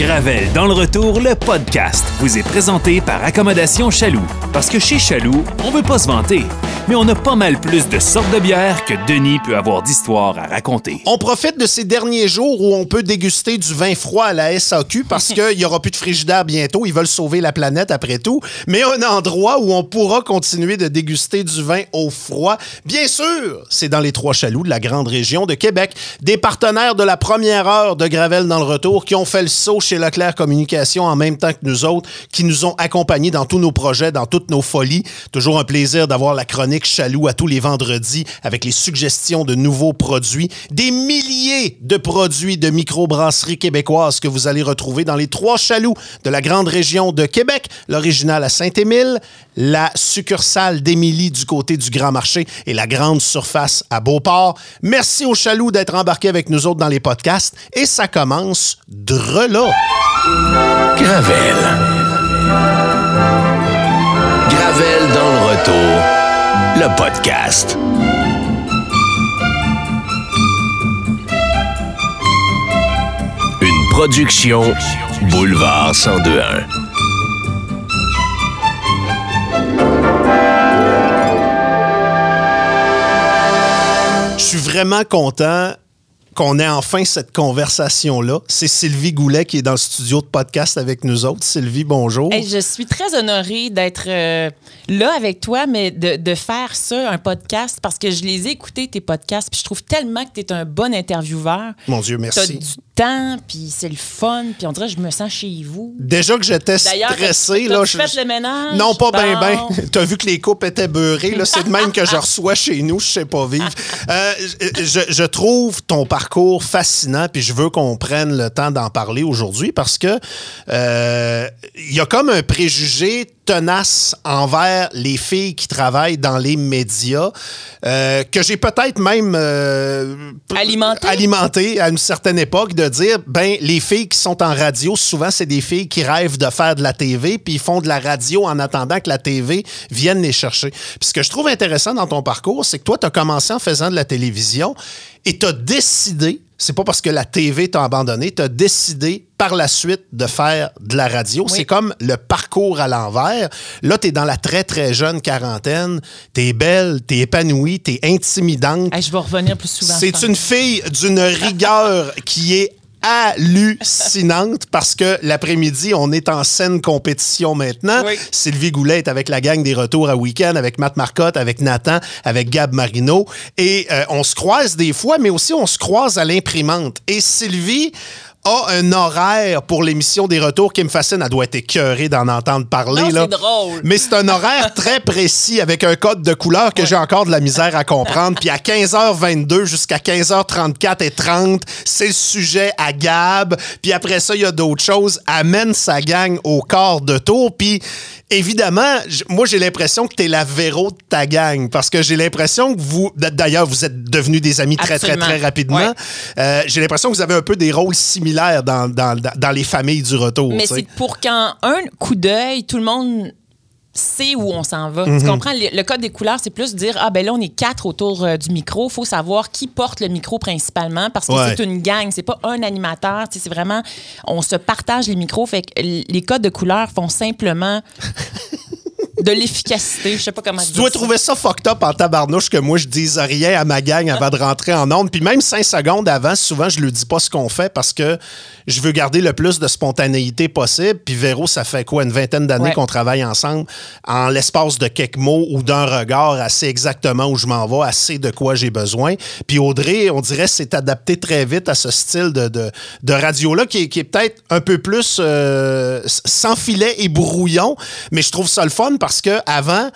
Gravel dans le retour, le podcast, vous est présenté par Accommodation Chaloux. Parce que chez Chaloux, on veut pas se vanter, mais on a pas mal plus de sortes de bières que Denis peut avoir d'histoires à raconter. On profite de ces derniers jours où on peut déguster du vin froid à la SAQ parce qu'il n'y aura plus de frigidaire bientôt. Ils veulent sauver la planète après tout. Mais un endroit où on pourra continuer de déguster du vin au froid, bien sûr, c'est dans les Trois Chaloux de la grande région de Québec. Des partenaires de la première heure de Gravel dans le retour qui ont fait le saut chez Leclerc Communication en même temps que nous autres, qui nous ont accompagnés dans tous nos projets, dans toutes nos folies. Toujours un plaisir d'avoir la chronique Chaloux à tous les vendredis avec les suggestions de nouveaux produits. Des milliers de produits de microbrasserie québécoises que vous allez retrouver dans les trois Chaloux de la grande région de Québec. L'original à Saint-Émile, la succursale d'Émilie du côté du Grand Marché et la grande surface à Beauport. Merci aux Chaloux d'être embarqués avec nous autres dans les podcasts. Et ça commence drela. Gravel. Gravel dans le retour. Le podcast. Une production Boulevard 1021. Vraiment content qu'on ait enfin cette conversation-là. C'est Sylvie Goulet qui est dans le studio de podcast avec nous autres. Sylvie, bonjour. Hey, je suis très honorée d'être euh, là avec toi, mais de, de faire ça, un podcast, parce que je les ai écoutés, tes podcasts, puis je trouve tellement que tu es un bon intervieweur. Mon Dieu, Tu as merci. du temps, puis c'est le fun, puis on dirait que je me sens chez vous. Déjà que j'étais stressé, là. fait le ménage? Non, pas bien, bien. T'as vu que les coupes étaient beurrées, là. C'est de même que je reçois chez nous, je sais pas vivre. Euh, je, je trouve ton parcours fascinant, puis je veux qu'on prenne le temps d'en parler aujourd'hui parce que euh, il y a comme un préjugé tenace envers les filles qui travaillent dans les médias euh, que j'ai peut-être même euh, Alimenté? alimenté à une certaine époque de dire ben les filles qui sont en radio souvent c'est des filles qui rêvent de faire de la TV puis ils font de la radio en attendant que la TV vienne les chercher. Puis ce que je trouve intéressant dans ton parcours c'est que toi tu as commencé en faisant de la télévision et tu as décidé c'est pas parce que la TV t'a abandonné, tu as décidé par la suite de faire de la radio. Oui. C'est comme le parcours à l'envers. Là, tu es dans la très, très jeune quarantaine. Tu es belle, tu es épanouie, tu es intimidante. Hey, je vais revenir plus souvent. C'est une fille d'une rigueur qui est hallucinante parce que l'après-midi, on est en scène compétition maintenant. Oui. Sylvie Goulet est avec la gang des retours à week-end, avec Matt Marcotte, avec Nathan, avec Gab Marino. Et euh, on se croise des fois, mais aussi on se croise à l'imprimante. Et Sylvie a un horaire pour l'émission des retours qui me fascine. Elle doit être écœurée d'en entendre parler. Non, là. c'est drôle. Mais c'est un horaire très précis avec un code de couleur que j'ai encore de la misère à comprendre. Puis à 15h22 jusqu'à 15h34 et 30, c'est le sujet à Gab. Puis après ça, il y a d'autres choses. Amène sa gang au quart de tour. Puis évidemment, moi, j'ai l'impression que tu es la Véro de ta gang. Parce que j'ai l'impression que vous... D'ailleurs, vous êtes devenus des amis très, très, Absolument. très rapidement. Ouais. Euh, j'ai l'impression que vous avez un peu des rôles similaires dans, dans, dans- les familles du retour. Mais c'est pour qu'en un coup d'œil, tout le monde sait où on s'en va. Mhm. Tu comprends? Le, le code des couleurs, c'est plus dire, ah ben là, on est quatre autour euh, du micro. Il faut savoir qui porte le micro principalement parce que Ouais. c'est une gang, c'est pas un animateur. Tu sais, C'est vraiment, on se partage les micros. Fait que les codes de couleurs font simplement de l'efficacité. Je sais pas comment Tu dois ça. trouver ça fucked up en tabarnouche que moi, je dise rien à ma gang avant de rentrer en onde. Puis même cinq secondes avant, souvent, je ne dis pas ce qu'on fait parce que je veux garder le plus de spontanéité possible. Puis Véro, ça fait quoi, une vingtaine d'années Ouais. qu'on travaille ensemble? En l'espace de quelques mots ou d'un regard, assez exactement où je m'en vais, assez de quoi j'ai besoin. Puis Audrey, on dirait, s'est adapté très vite à ce style de, de, de radio-là qui est, qui est peut-être un peu plus euh, sans filet et brouillon. Mais je trouve ça le fun parce que avant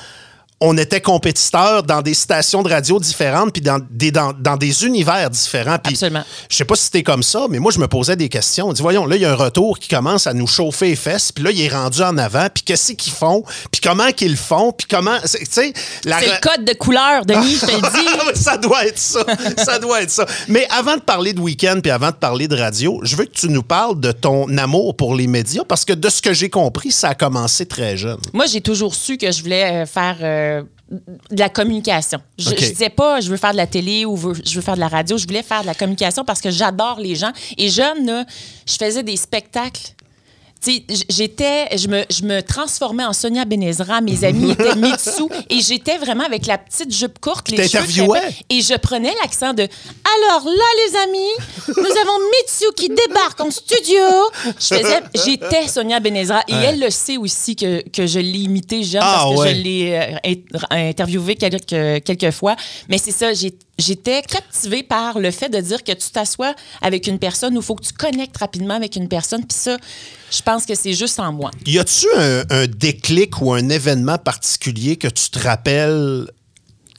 on était compétiteurs dans des stations de radio différentes puis dans des, dans, dans des univers différents. Puis Absolument. Je sais pas si c'était comme ça, mais moi, je me posais des questions. On dit, voyons, là, il y a un retour qui commence à nous chauffer les fesses, puis là, il est rendu en avant, puis qu'est-ce qu'ils font, puis comment qu'ils font, puis comment... Tu sais, la... C'est le code de couleur, Denis, je te le dis. Ça doit être ça. ça doit être ça. Mais avant de parler de week-end puis avant de parler de radio, je veux que tu nous parles de ton amour pour les médias parce que de ce que j'ai compris, ça a commencé très jeune. Moi, j'ai toujours su que je voulais euh, faire euh, de la communication. Je, OK. je disais pas je veux faire de la télé ou veux- je veux faire de la radio. Je voulais faire de la communication parce que j'adore les gens. Et jeune, là, je faisais des spectacles j'étais, je me, je me transformais en Sonia Benezra, mes amis étaient Mitsu, et j'étais vraiment avec la petite jupe courte, les cheveux et je prenais l'accent de Alors là, les amis, nous avons Mitsu qui débarque en studio. Je faisais, j'étais Sonia Benezra, et elle le sait aussi que, que je l'ai imité jeune Ah, parce que ouais. je l'ai euh, int- interviewé quelques, quelques fois. Mais c'est ça, j'ai- j'étais captivée par le fait de dire que tu t'assois avec une personne où il faut que tu connectes rapidement avec une personne. Puis ça, je pense que c'est juste en moi. Y a-tu un déclic ou un événement particulier que tu te rappelles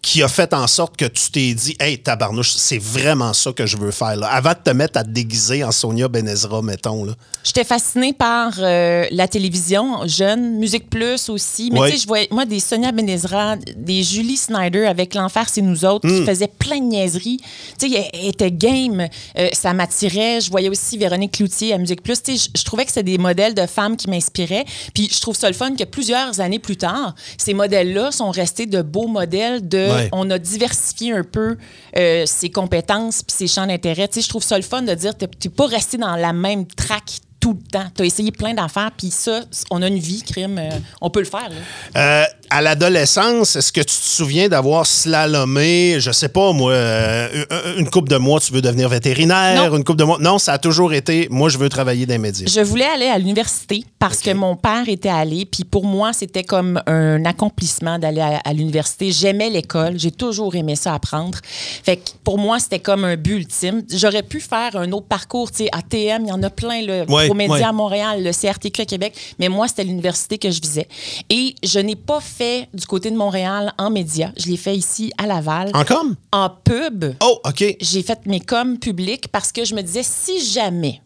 qui a fait en sorte que tu t'es dit, hey, tabarnouche, c'est vraiment ça que je veux faire, là. Avant de te mettre à te déguiser en Sonia Benezra, mettons, là. J'étais fascinée par euh, la télévision, jeune, Musique Plus aussi. Mais tu sais, je voyais, moi, des Sonia Benezra, des Julie Snyder avec L'Enfer, c'est nous autres, Hmm. qui faisaient plein de niaiseries. Tu sais, elle était game, euh, ça m'attirait. Je voyais aussi Véronique Cloutier à Musique Plus. Tu sais, je, je trouvais que c'était des modèles de femmes qui m'inspiraient. Puis je trouve ça le fun que plusieurs années plus tard, ces modèles-là sont restés de beaux modèles de... Ouais. On a diversifié un peu euh, ses compétences puis ses champs d'intérêt. Tu sais, je trouve ça le fun de dire que tu n'es pas resté dans la même track tout le temps. Tu as essayé plein d'affaires, puis ça, on a une vie, crime, euh, on peut le faire. là. Euh, à l'adolescence, est-ce que tu te souviens d'avoir slalomé, je sais pas, moi, euh, une coupe de mois, tu veux devenir vétérinaire, Non. une coupe de mois? Non, ça a toujours été, moi, je veux travailler dans les médias. Je voulais aller à l'université parce que mon père était allé, puis pour moi, c'était comme un accomplissement d'aller à, à l'université. J'aimais l'école, j'ai toujours aimé ça apprendre. Fait que pour moi, c'était comme un but ultime. J'aurais pu faire un autre parcours, tu sais, ATM, il y en a plein, le Ouais, Promédia ouais. à Montréal, le CRTQ à Québec, mais moi, c'était l'université que je visais. Et je n'ai pas fait du côté de Montréal en médias, je l'ai fait ici à Laval, En com? en pub Oh, OK. j'ai fait mes coms publics parce que je me disais, si jamais,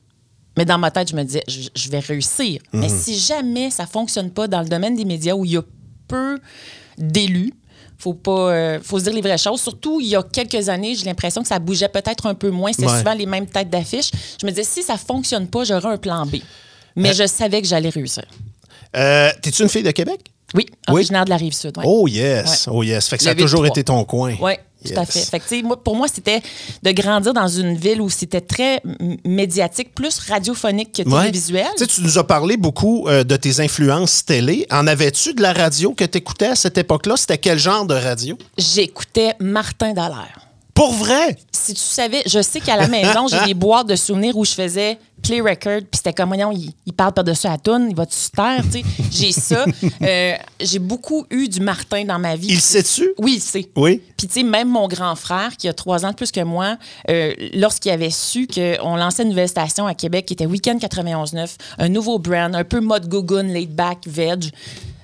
mais dans ma tête, je me disais, je, je vais réussir. Mais si jamais ça fonctionne pas dans le domaine des médias où il y a peu d'élus, faut pas euh, faut se dire les vraies choses surtout il y a quelques années j'ai l'impression que ça bougeait peut-être un peu moins Ouais. souvent les mêmes têtes d'affiche je me disais si ça fonctionne pas j'aurai un plan B mais je savais que j'allais réussir Euh, T'es-tu une fille de Québec? Oui Oui. originaire de la rive sud ouais. Oh yes, oh yes. Fait que ça a toujours été ton coin. Oui, tout à fait. fait que, tu sais, moi, pour moi, c'était de grandir dans une ville où c'était très médiatique, plus radiophonique que télévisuel. Tu nous as parlé beaucoup euh, de tes influences télé. En avais-tu de la radio que tu écoutais à cette époque-là? C'était quel genre de radio? J'écoutais Martin Dallaire. Pour vrai? Si tu savais, je sais qu'à la maison, j'ai des boîtes de souvenirs où je faisais play record, puis c'était comme, voyons, il, il parle par-dessus la toune, il va-tu se taire, tu sais. J'ai ça. Euh, j'ai beaucoup eu du Martin dans ma vie. Il sait-tu? Oui, il sait. Oui. Puis, tu sais, même mon grand frère, qui a trois ans de plus que moi, euh, lorsqu'il avait su qu'on lançait une nouvelle station à Québec qui était Weekend 91.9, un nouveau brand, un peu mode Gogun, laid back, veg,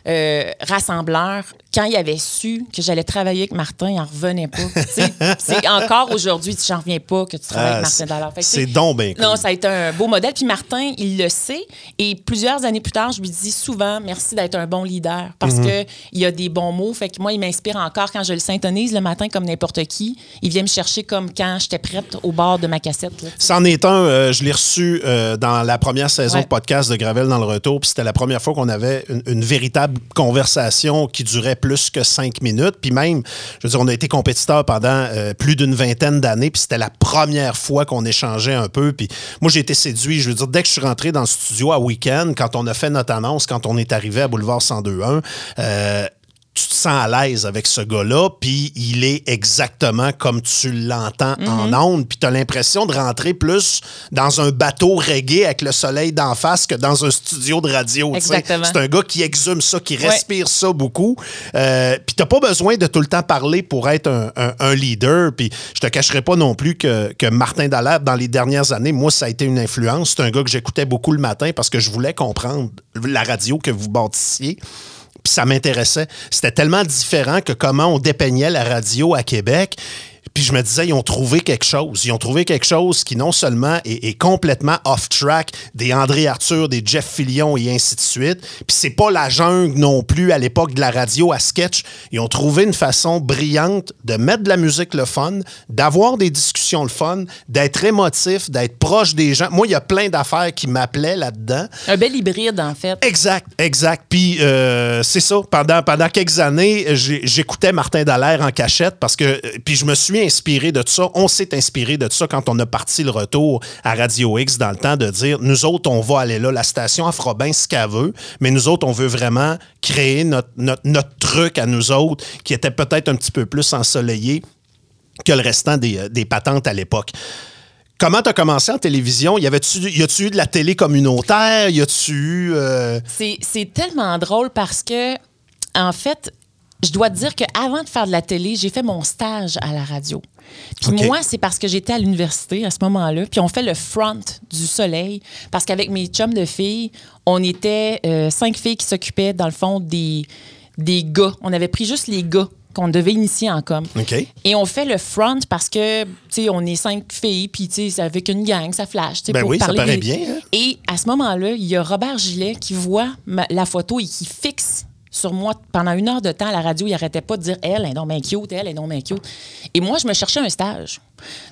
euh, rassembleur, quand il avait su que j'allais travailler avec Martin, il n'en revenait pas. C'est encore aujourd'hui, j'en reviens pas que tu travailles Ah, avec Martin c'est- Dallaire. Fait que, c'est donc bien cool. Non, ça a été un beau modèle. Puis Martin, il le sait. Et plusieurs années plus tard, je lui dis souvent merci d'être un bon leader parce Mhm. que il a des bons mots. Fait que moi, il m'inspire encore quand je le syntonise le matin comme n'importe qui. Il vient me chercher comme quand j'étais prête au bord de ma cassette. C'en est un, euh, je l'ai reçu euh, dans la première saison Ouais. de podcast de Gravel dans le retour, puis c'était la première fois qu'on avait une, une véritable conversation qui durait plus que cinq minutes, puis même, je veux dire, on a été compétiteurs pendant euh, plus d'une vingtaine d'années, puis c'était la première fois qu'on échangeait un peu, puis moi j'ai été séduit, je veux dire, dès que je suis rentré dans le studio à week-end, quand on a fait notre annonce, quand on est arrivé à Boulevard 102.1, euh, sens à l'aise avec ce gars-là, puis il est exactement comme tu l'entends en ondes, puis tu as l'impression de rentrer plus dans un bateau reggae avec le soleil d'en face que dans un studio de radio. C'est un gars qui exhume ça, qui Ouais. respire ça beaucoup. Euh, puis t'as pas besoin de tout le temps parler pour être un, un- un leader. Puis je te cacherai pas non plus que, que Martin Dallaire, dans les dernières années, moi, ça a été une influence. C'est un gars que j'écoutais beaucoup le matin parce que je voulais comprendre la radio que vous bâtissiez ça m'intéressait. C'était tellement différent que comment on dépeignait la radio à Québec. Puis je me disais, ils ont trouvé quelque chose. Ils ont trouvé quelque chose qui non seulement est, est complètement off-track, des André Arthur, des Jeff Fillion et ainsi de suite. Puis c'est pas la jungle non plus à l'époque de la radio à sketch. Ils ont trouvé une façon brillante de mettre de la musique le fun, d'avoir des discussions le fun, d'être émotif, d'être proche des gens. Moi, il y a plein d'affaires qui m'appelaient là-dedans. Un bel hybride, en fait. Exact, exact. Puis euh, c'est ça. Pendant, pendant quelques années, j'écoutais Martin Dallaire en cachette parce que. euh, Puis je me souviens inspiré de ça. On s'est inspiré de ça quand on a parti le retour à Radio X dans le temps de dire nous autres, on va aller là. La station elle fera ce qu'elle veut, mais nous autres, on veut vraiment créer notre, truc à nous autres qui était peut-être un petit peu plus ensoleillé que le restant des, euh, patentes à l'époque. Comment tu as commencé en télévision? Y avait-tu eu de la télé communautaire? Y a-tu eu. euh, c'est tellement drôle parce que, en fait, je dois te dire qu'avant de faire de la télé, j'ai fait mon stage à la radio. Puis moi, c'est parce que j'étais à l'université à ce moment-là. Puis on fait le front du soleil. Parce qu'avec mes chums de filles, on était euh, cinq filles qui s'occupaient, dans le fond, des, des gars. On avait pris juste les gars qu'on devait initier en com. OK. Et on fait le front parce que, tu sais, on est cinq filles, puis, tu sais, c'est avec une gang, ça flash. Ben pour oui, ça paraît des- bien, hein? Et à ce moment-là, il y a Robert Gillet qui voit ma- la photo et qui fixe sur moi pendant une heure de temps à la radio. Il arrêtait pas de dire Elle est non bien cute, elle est non bien cute. Et moi, je me cherchais un stage.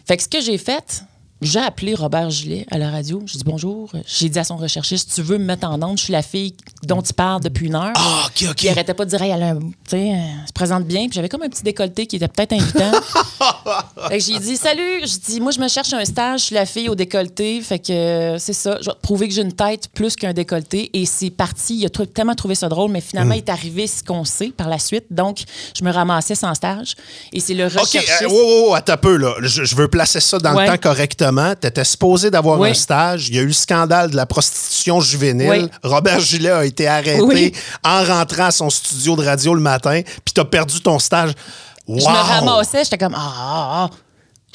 Fait que ce que j'ai fait, j'ai appelé Robert Gillet à la radio. J'ai dit bonjour. J'ai dit à son recherchiste Si tu veux me mettre en onde, je suis la fille dont il parle depuis une heure. Ah, OK, OK. Puis il arrêtait pas de dire, Hey, elle a un- tu sais, euh, se présente bien. Puis j'avais comme un petit décolleté qui était peut-être invitant. fait que j'ai dit, salut. Je dis, moi, je me cherche un stage. Je suis la fille au décolleté. Fait que euh, c'est ça. Je vais prouver que j'ai une tête plus qu'un décolleté. Et c'est parti. Il a tellement trouvé ça drôle. Mais finalement, il est arrivé ce qu'on sait par la suite. Donc, je me ramassais sans stage. Et c'est le OK, recherchiste. euh, wow, wow, attends un peu, là. Je, je veux placer ça dans Ouais. le temps correctement. Tu étais supposé d'avoir Oui. un stage. Il y a eu le scandale de la prostitution juvénile. Oui. Robert Gillet a été arrêté Oui. en rentrant à son studio de radio le matin, puis tu as perdu ton stage. Wow! Je me ramassais, j'étais comme ah, ah, ah.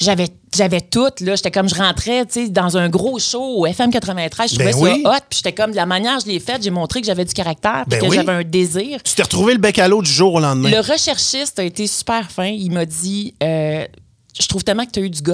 J'avais, j'avais tout, là. J'étais comme, je rentrais, tu sais, dans un gros show au FM 93. Je Ben trouvais oui. ça hot. Puis j'étais comme, de la manière je l'ai faite, j'ai montré que j'avais du caractère, puis Ben que oui. j'avais un désir. Tu t'es retrouvé le bec à l'eau du jour au lendemain. Le recherchiste a été super fin. Il m'a dit, euh, je trouve tellement que tu as eu du goût.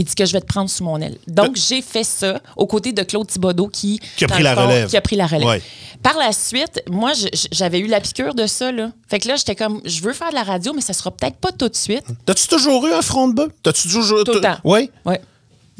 Il dit que je vais te prendre sous mon aile. Donc, j'ai fait ça aux côtés de Claude Thibodeau qui, Euh. Qui a pris la fond, relève. Qui a pris la relève. Ouais. Par la suite, moi, j'avais eu la piqûre de ça. Là. Fait que là, j'étais comme, je veux faire de la radio, mais ça sera peut-être pas tout de suite. T'as-tu toujours eu un front de bœuf? T'as-tu toujours. Tout le temps. Oui? Ouais.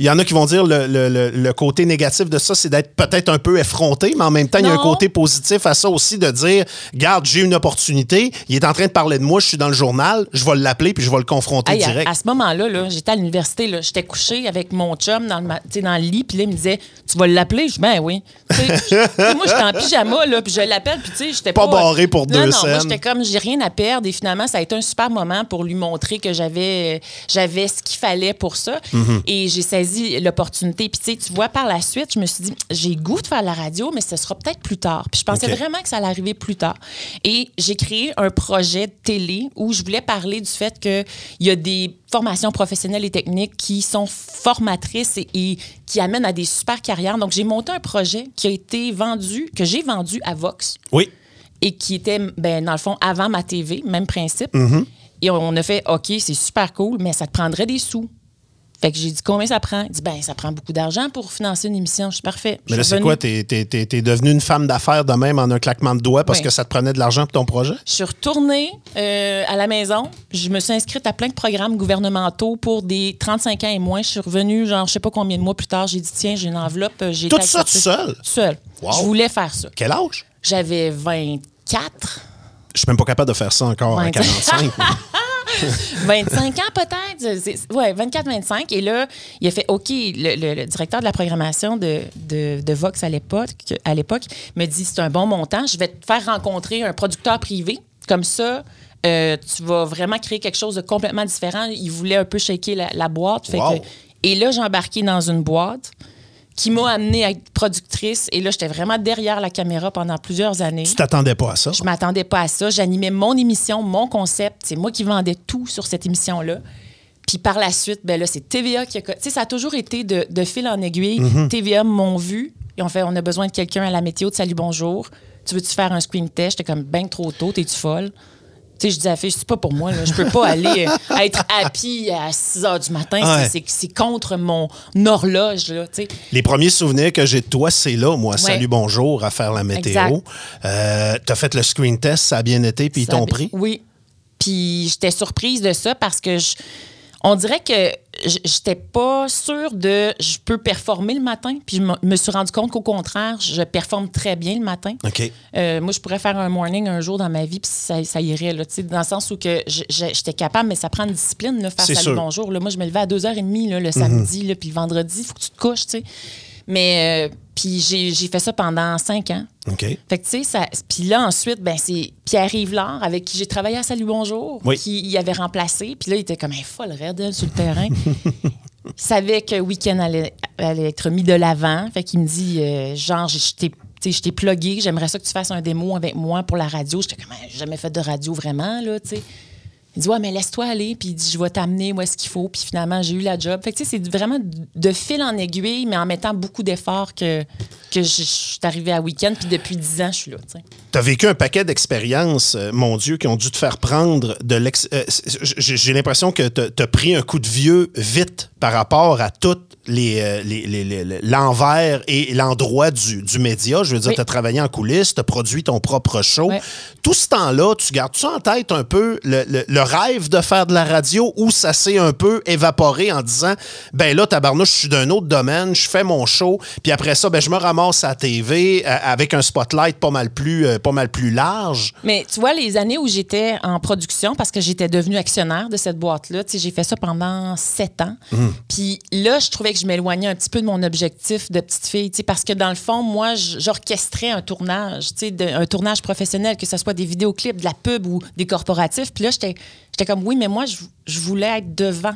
Il y en a qui vont dire le, le- le- côté négatif de ça, c'est d'être peut-être un peu effronté, mais en même temps, il y a un côté positif à ça aussi de dire Garde, j'ai une opportunité, il est en train de parler de moi, je suis dans le journal, je vais l'appeler puis je vais le confronter Hey, direct. à, ce moment-là, là, j'étais à l'université, là, j'étais couchée avec mon chum dans le, dans le lit, puis là, il me disait Tu vas l'appeler? Je dis Ben oui. Moi, j'étais en pyjama, là, puis je l'appelle, puis tu sais, j'étais Pas pas. barré pour non, deux non, moi, j'étais comme J'ai rien à perdre, et finalement, ça a été un super moment pour lui montrer que j'avais j'avais ce qu'il fallait pour ça. Mm-hmm. Et j'ai saisi l'opportunité. Puis tu sais, tu vois, par la suite, je me suis dit J'ai goût de faire la radio, mais ce sera peut-être plus tard. Puis je pensais vraiment que ça allait arriver plus tard. Et j'ai créé un projet de télé où je voulais parler du fait qu'il y a des formations professionnelles et techniques qui sont formatrices et, et qui amènent à des super carrières. Donc, j'ai monté un projet qui a été vendu, que j'ai vendu à Vox Oui. et qui était, ben, dans le fond, avant ma TV, même principe. Mm-hmm. Et on a fait, OK, c'est super cool, mais ça te prendrait des sous. Fait que j'ai dit, combien ça prend? Il dit, ben, ça prend beaucoup d'argent pour financer une émission. Je suis parfait. Mais là, c'est quoi? T'es, t'es, t'es- t'es devenue une femme d'affaires de même en un claquement de doigts parce que ça te prenait de l'argent pour ton projet? Je suis retournée euh, à la maison. Je me suis inscrite à plein de programmes gouvernementaux pour des 35 ans et moins. Je suis revenue, genre, je sais pas combien de mois plus tard. J'ai dit, tiens, j'ai une enveloppe. euh, J'ai Tout ça tout seul? Seule. Wow. Je voulais faire ça. Quel âge? J'avais 24. Je suis même pas capable de faire ça encore à Ouais. 45. 25 ans peut-être? Ouais, 24-25. Et là, il a fait OK. Le, le- le directeur de la programmation de, de, de Vox à l'époque, à l'époque me dit c'est un bon montant. Je vais te faire rencontrer un producteur privé. Comme ça, euh, tu vas vraiment créer quelque chose de complètement différent. Il voulait un peu shaker la, la boîte. Fait Wow. que- et là, j'ai embarqué dans une boîte qui m'a amenée à être productrice. Et là, j'étais vraiment derrière la caméra pendant plusieurs années. tu t'attendais pas à ça? Je m'attendais pas à ça. J'animais mon émission, mon concept. C'est moi qui vendais tout sur cette émission-là. Puis par la suite, ben là, c'est TVA qui a... Tu sais, ça a toujours été de, de fil en aiguille. Mm-hmm. TVA m'ont vu. Et on fait, on a besoin de quelqu'un à la météo de Salut Bonjour. Tu veux-tu faire un screen test? J'étais comme, ben trop tôt, t'es-tu folle? Tu sais, je dis à la fille, c'est pas pour moi, là. Je peux pas aller euh, être happy à 6 heures du matin. Ouais. C'est- contre mon horloge, là, tu sais. Les premiers souvenirs que j'ai de toi, c'est là, moi. Salut, bonjour, à faire la météo. Euh, T'as fait le screen test, ça a bien été, puis ils t'ont pris? Oui. Puis j'étais surprise de ça parce que je- On dirait que j'étais pas sûre de je peux performer le matin. Puis je me- suis rendu compte qu'au contraire, je performe très bien le matin. Euh, moi, je pourrais faire un morning un jour dans ma vie, puis ça, ça irait, là, dans le sens où que j'étais capable, mais ça prend une discipline, là, faire sûr. Mhm. bonjour. Là. Moi, je me levais à 2h30 là, le samedi, là, puis le vendredi, il faut que tu te couches, tu sais. Mais, euh, puis j'ai j'ai fait ça pendant cinq ans. OK. Fait que, tu sais, ça. Puis là, ensuite, ben, c'est Pierre Yvelard, avec qui j'ai travaillé à Salut Bonjour, Oui. qui y avait remplacé. Puis là, il était comme un folle raide sur le terrain. il savait que Week-end allait, allait être mis de l'avant. Fait qu'il me dit, euh, genre, sais, je t'ai plugué, j'aimerais ça que tu fasses un démo avec moi pour la radio. J'étais comme, j'ai jamais fait de radio vraiment, là, tu sais. Il dit, ouais, mais laisse-toi aller, puis il dit, je vais t'amener où est-ce qu'il faut. Puis finalement, j'ai eu la job. Fait que, tu sais, c'est vraiment de fil en aiguille, mais en mettant beaucoup d'efforts que, que je, je suis arrivée à week-end. Puis depuis 10 ans, je suis là, tu as vécu un paquet d'expériences, euh, mon Dieu, qui ont dû te faire prendre de l'ex. euh, J'ai l'impression que tu as pris un coup de vieux vite par rapport à toutes les, euh, les- l'envers et l'endroit du, du média. Je veux dire, Oui. tu as travaillé en coulisses, tu as produit ton propre show. Tout ce temps-là, tu gardes ça en tête un peu le, le- le rêve de faire de la radio ou ça s'est un peu évaporé en disant ben là, tabarnouche, je suis d'un autre domaine, je fais mon show, puis après ça, ben, je me ramasse à la TV euh, avec un spotlight pas mal plus, euh, pas mal plus large. Mais tu vois, les années où j'étais en production, parce que j'étais devenue actionnaire de cette boîte-là, tu sais, j'ai fait ça pendant sept ans. Puis là, je trouvais que je m'éloignais un petit peu de mon objectif de petite fille, tu sais, parce que dans le fond, moi, j'orchestrais un tournage, tu sais, un tournage professionnel, que ce soit des vidéoclips, de la pub ou des corporatifs. Puis là, j'étais j'étais comme, oui, mais moi, je, je voulais être devant.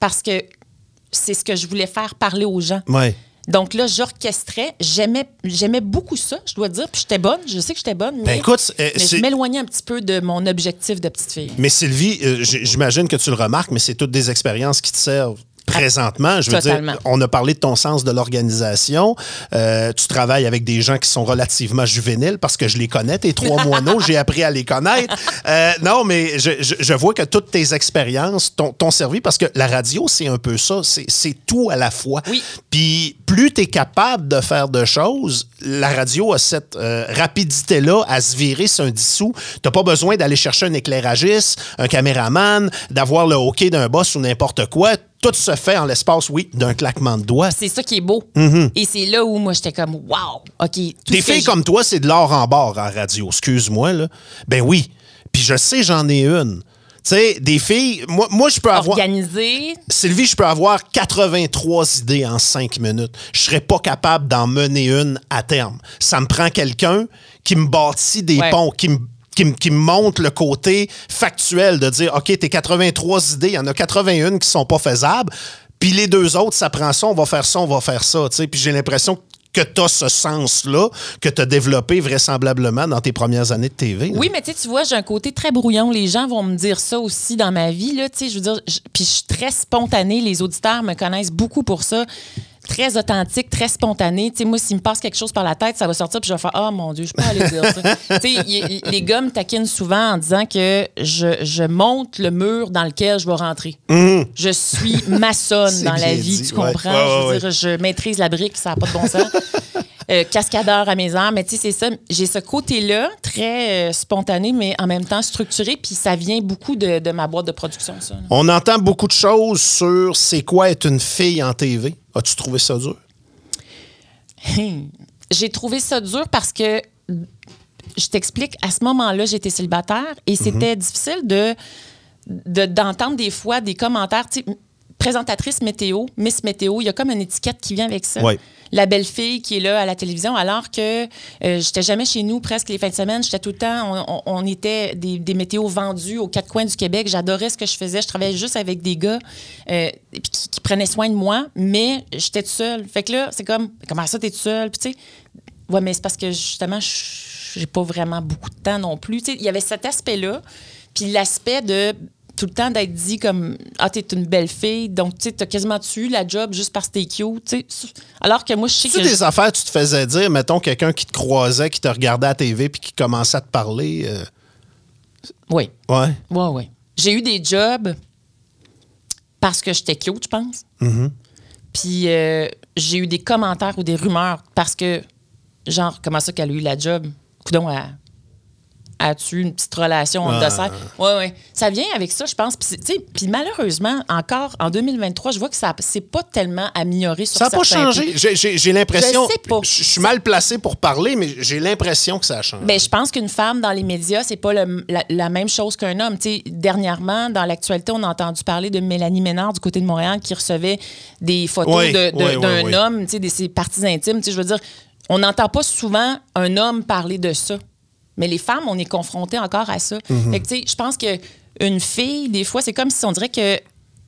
Parce que c'est ce que je voulais faire parler aux gens. Ouais. Donc là, j'orchestrais. J'aimais, j'aimais beaucoup ça, je dois dire. Puis j'étais bonne. Je sais que j'étais bonne. Mais, Ben écoute, euh, mais c'est- je m'éloignais un petit peu de mon objectif de petite fille. Mais Sylvie, euh, j'imagine que tu le remarques, mais c'est toutes des expériences qui te servent présentement. Je veux Totalement. dire, on a parlé de ton sens de l'organisation. Euh, tu travailles avec des gens qui sont relativement juvéniles parce que je les connais, tes trois moineaux, j'ai appris à les connaître. Euh, non, mais je, je- je vois que toutes tes expériences t'ont servi parce que la radio, c'est un peu ça. C'est c'est tout à la fois. Oui. Puis plus tu es capable de faire de choses, la radio a cette euh, rapidité-là à se virer sur un dissous. Tu pas besoin d'aller chercher un éclairagiste, un caméraman, d'avoir le hockey d'un boss ou n'importe quoi. Tout se fait en l'espace, oui, d'un claquement de doigts. C'est ça qui est beau. Et c'est là où moi, j'étais comme, wow, OK. tout Des filles comme toi, c'est de l'or en barre en radio. Excuse-moi, là. Ben oui. Puis je sais, j'en ai une. Tu sais, des filles, moi, moi je peux avoir. organisée. Sylvie, je peux avoir 83 idées en 5 minutes. Je serais pas capable d'en mener une à terme. Ça me prend quelqu'un qui me bâtit des Ouais. ponts, qui me qui montre le côté factuel de dire OK, tes 83 idées, il y en a 81 qui sont pas faisables. Puis les deux autres, ça prend ça, on va faire ça, on va faire ça. Puis j'ai l'impression que tu ce sens-là que tu as développé vraisemblablement dans tes premières années de TV. Oui, mais tu vois, j'ai un côté très brouillon. Les gens vont me dire ça aussi dans ma vie. Je veux dire, puis je suis très spontanée. Les auditeurs me connaissent beaucoup pour ça. Très authentique, très spontané. Tu sais, moi, s'il me passe quelque chose par la tête, ça va sortir, puis je vais faire Ah, mon Dieu, je peux pas aller dire ça. tu sais, y- les gars me taquinent souvent en disant que je, je monte le mur dans lequel je vais rentrer. Je suis maçonne dans la vie, dit, tu comprends? Ouais, ouais, je veux dire, je maîtrise la brique, ça n'a pas de bon sens. Euh, cascadeur à mes heures, mais tu sais, c'est ça. J'ai ce côté-là, très euh, spontané, mais en même temps structuré, puis ça vient beaucoup de, de ma boîte de production, ça. là. On entend beaucoup de choses sur c'est quoi être une fille en TV. As-tu trouvé ça dur? J'ai trouvé ça dur parce que, je t'explique, à ce moment-là, j'étais célibataire et c'était difficile de de- d'entendre des fois des commentaires. Présentatrice météo, Miss Météo, il y a comme une étiquette qui vient avec ça. Ouais. La belle fille qui est là à la télévision, alors que euh, j'étais jamais chez nous presque les fins de semaine. J'étais tout le temps, on, était des, des météos vendus aux quatre coins du Québec. J'adorais ce que je faisais. Je travaillais juste avec des gars euh, qui, qui prenaient soin de moi, mais j'étais toute seule. Fait que là, c'est comme, comment ça, t'es toute seule? Puis tu sais, ouais, mais c'est parce que justement, je- j'ai pas vraiment beaucoup de temps non plus. Tu sais, il y avait cet aspect-là, puis l'aspect de tout le temps d'être dit comme ah t'es une belle fille. Donc tu sais t'as quasiment tué la job juste parce que t'es cute tu alors que moi je sais Tu que des affaires tu te faisais dire, mettons quelqu'un qui te croisait, qui te regardait à la TV puis qui commençait à te parler. euh, oui. Ouais. ouais ouais. J'ai eu des jobs parce que j'étais cute je pense. Puis euh, j'ai eu des commentaires ou des rumeurs parce que genre comment ça qu'elle a eu la job? Coudon elle, As-tu une petite relation entre Ah. Oui, oui. Ça vient avec ça, je pense. Puis, malheureusement, encore en 2023, je vois que ça c'est pas tellement amélioré sur Ça n'a pas changé. J'ai- l'impression. Je sais pas. Je je suis mal placé pour parler, mais j'ai l'impression que ça a changé. Ben, je pense qu'une femme dans les médias, c'est pas le- la, la même chose qu'un homme. Dernièrement, dans l'actualité, on a entendu parler de Mélanie Ménard du côté de Montréal qui recevait des photos Oui, de- de- oui, oui, d'un homme, de ses parties intimes. Je veux dire, on n'entend pas souvent un homme parler de ça. Mais les femmes, on est confrontés encore à ça. Mhm. Fait que, tu sais, je pense que une fille, des fois, c'est comme si on dirait que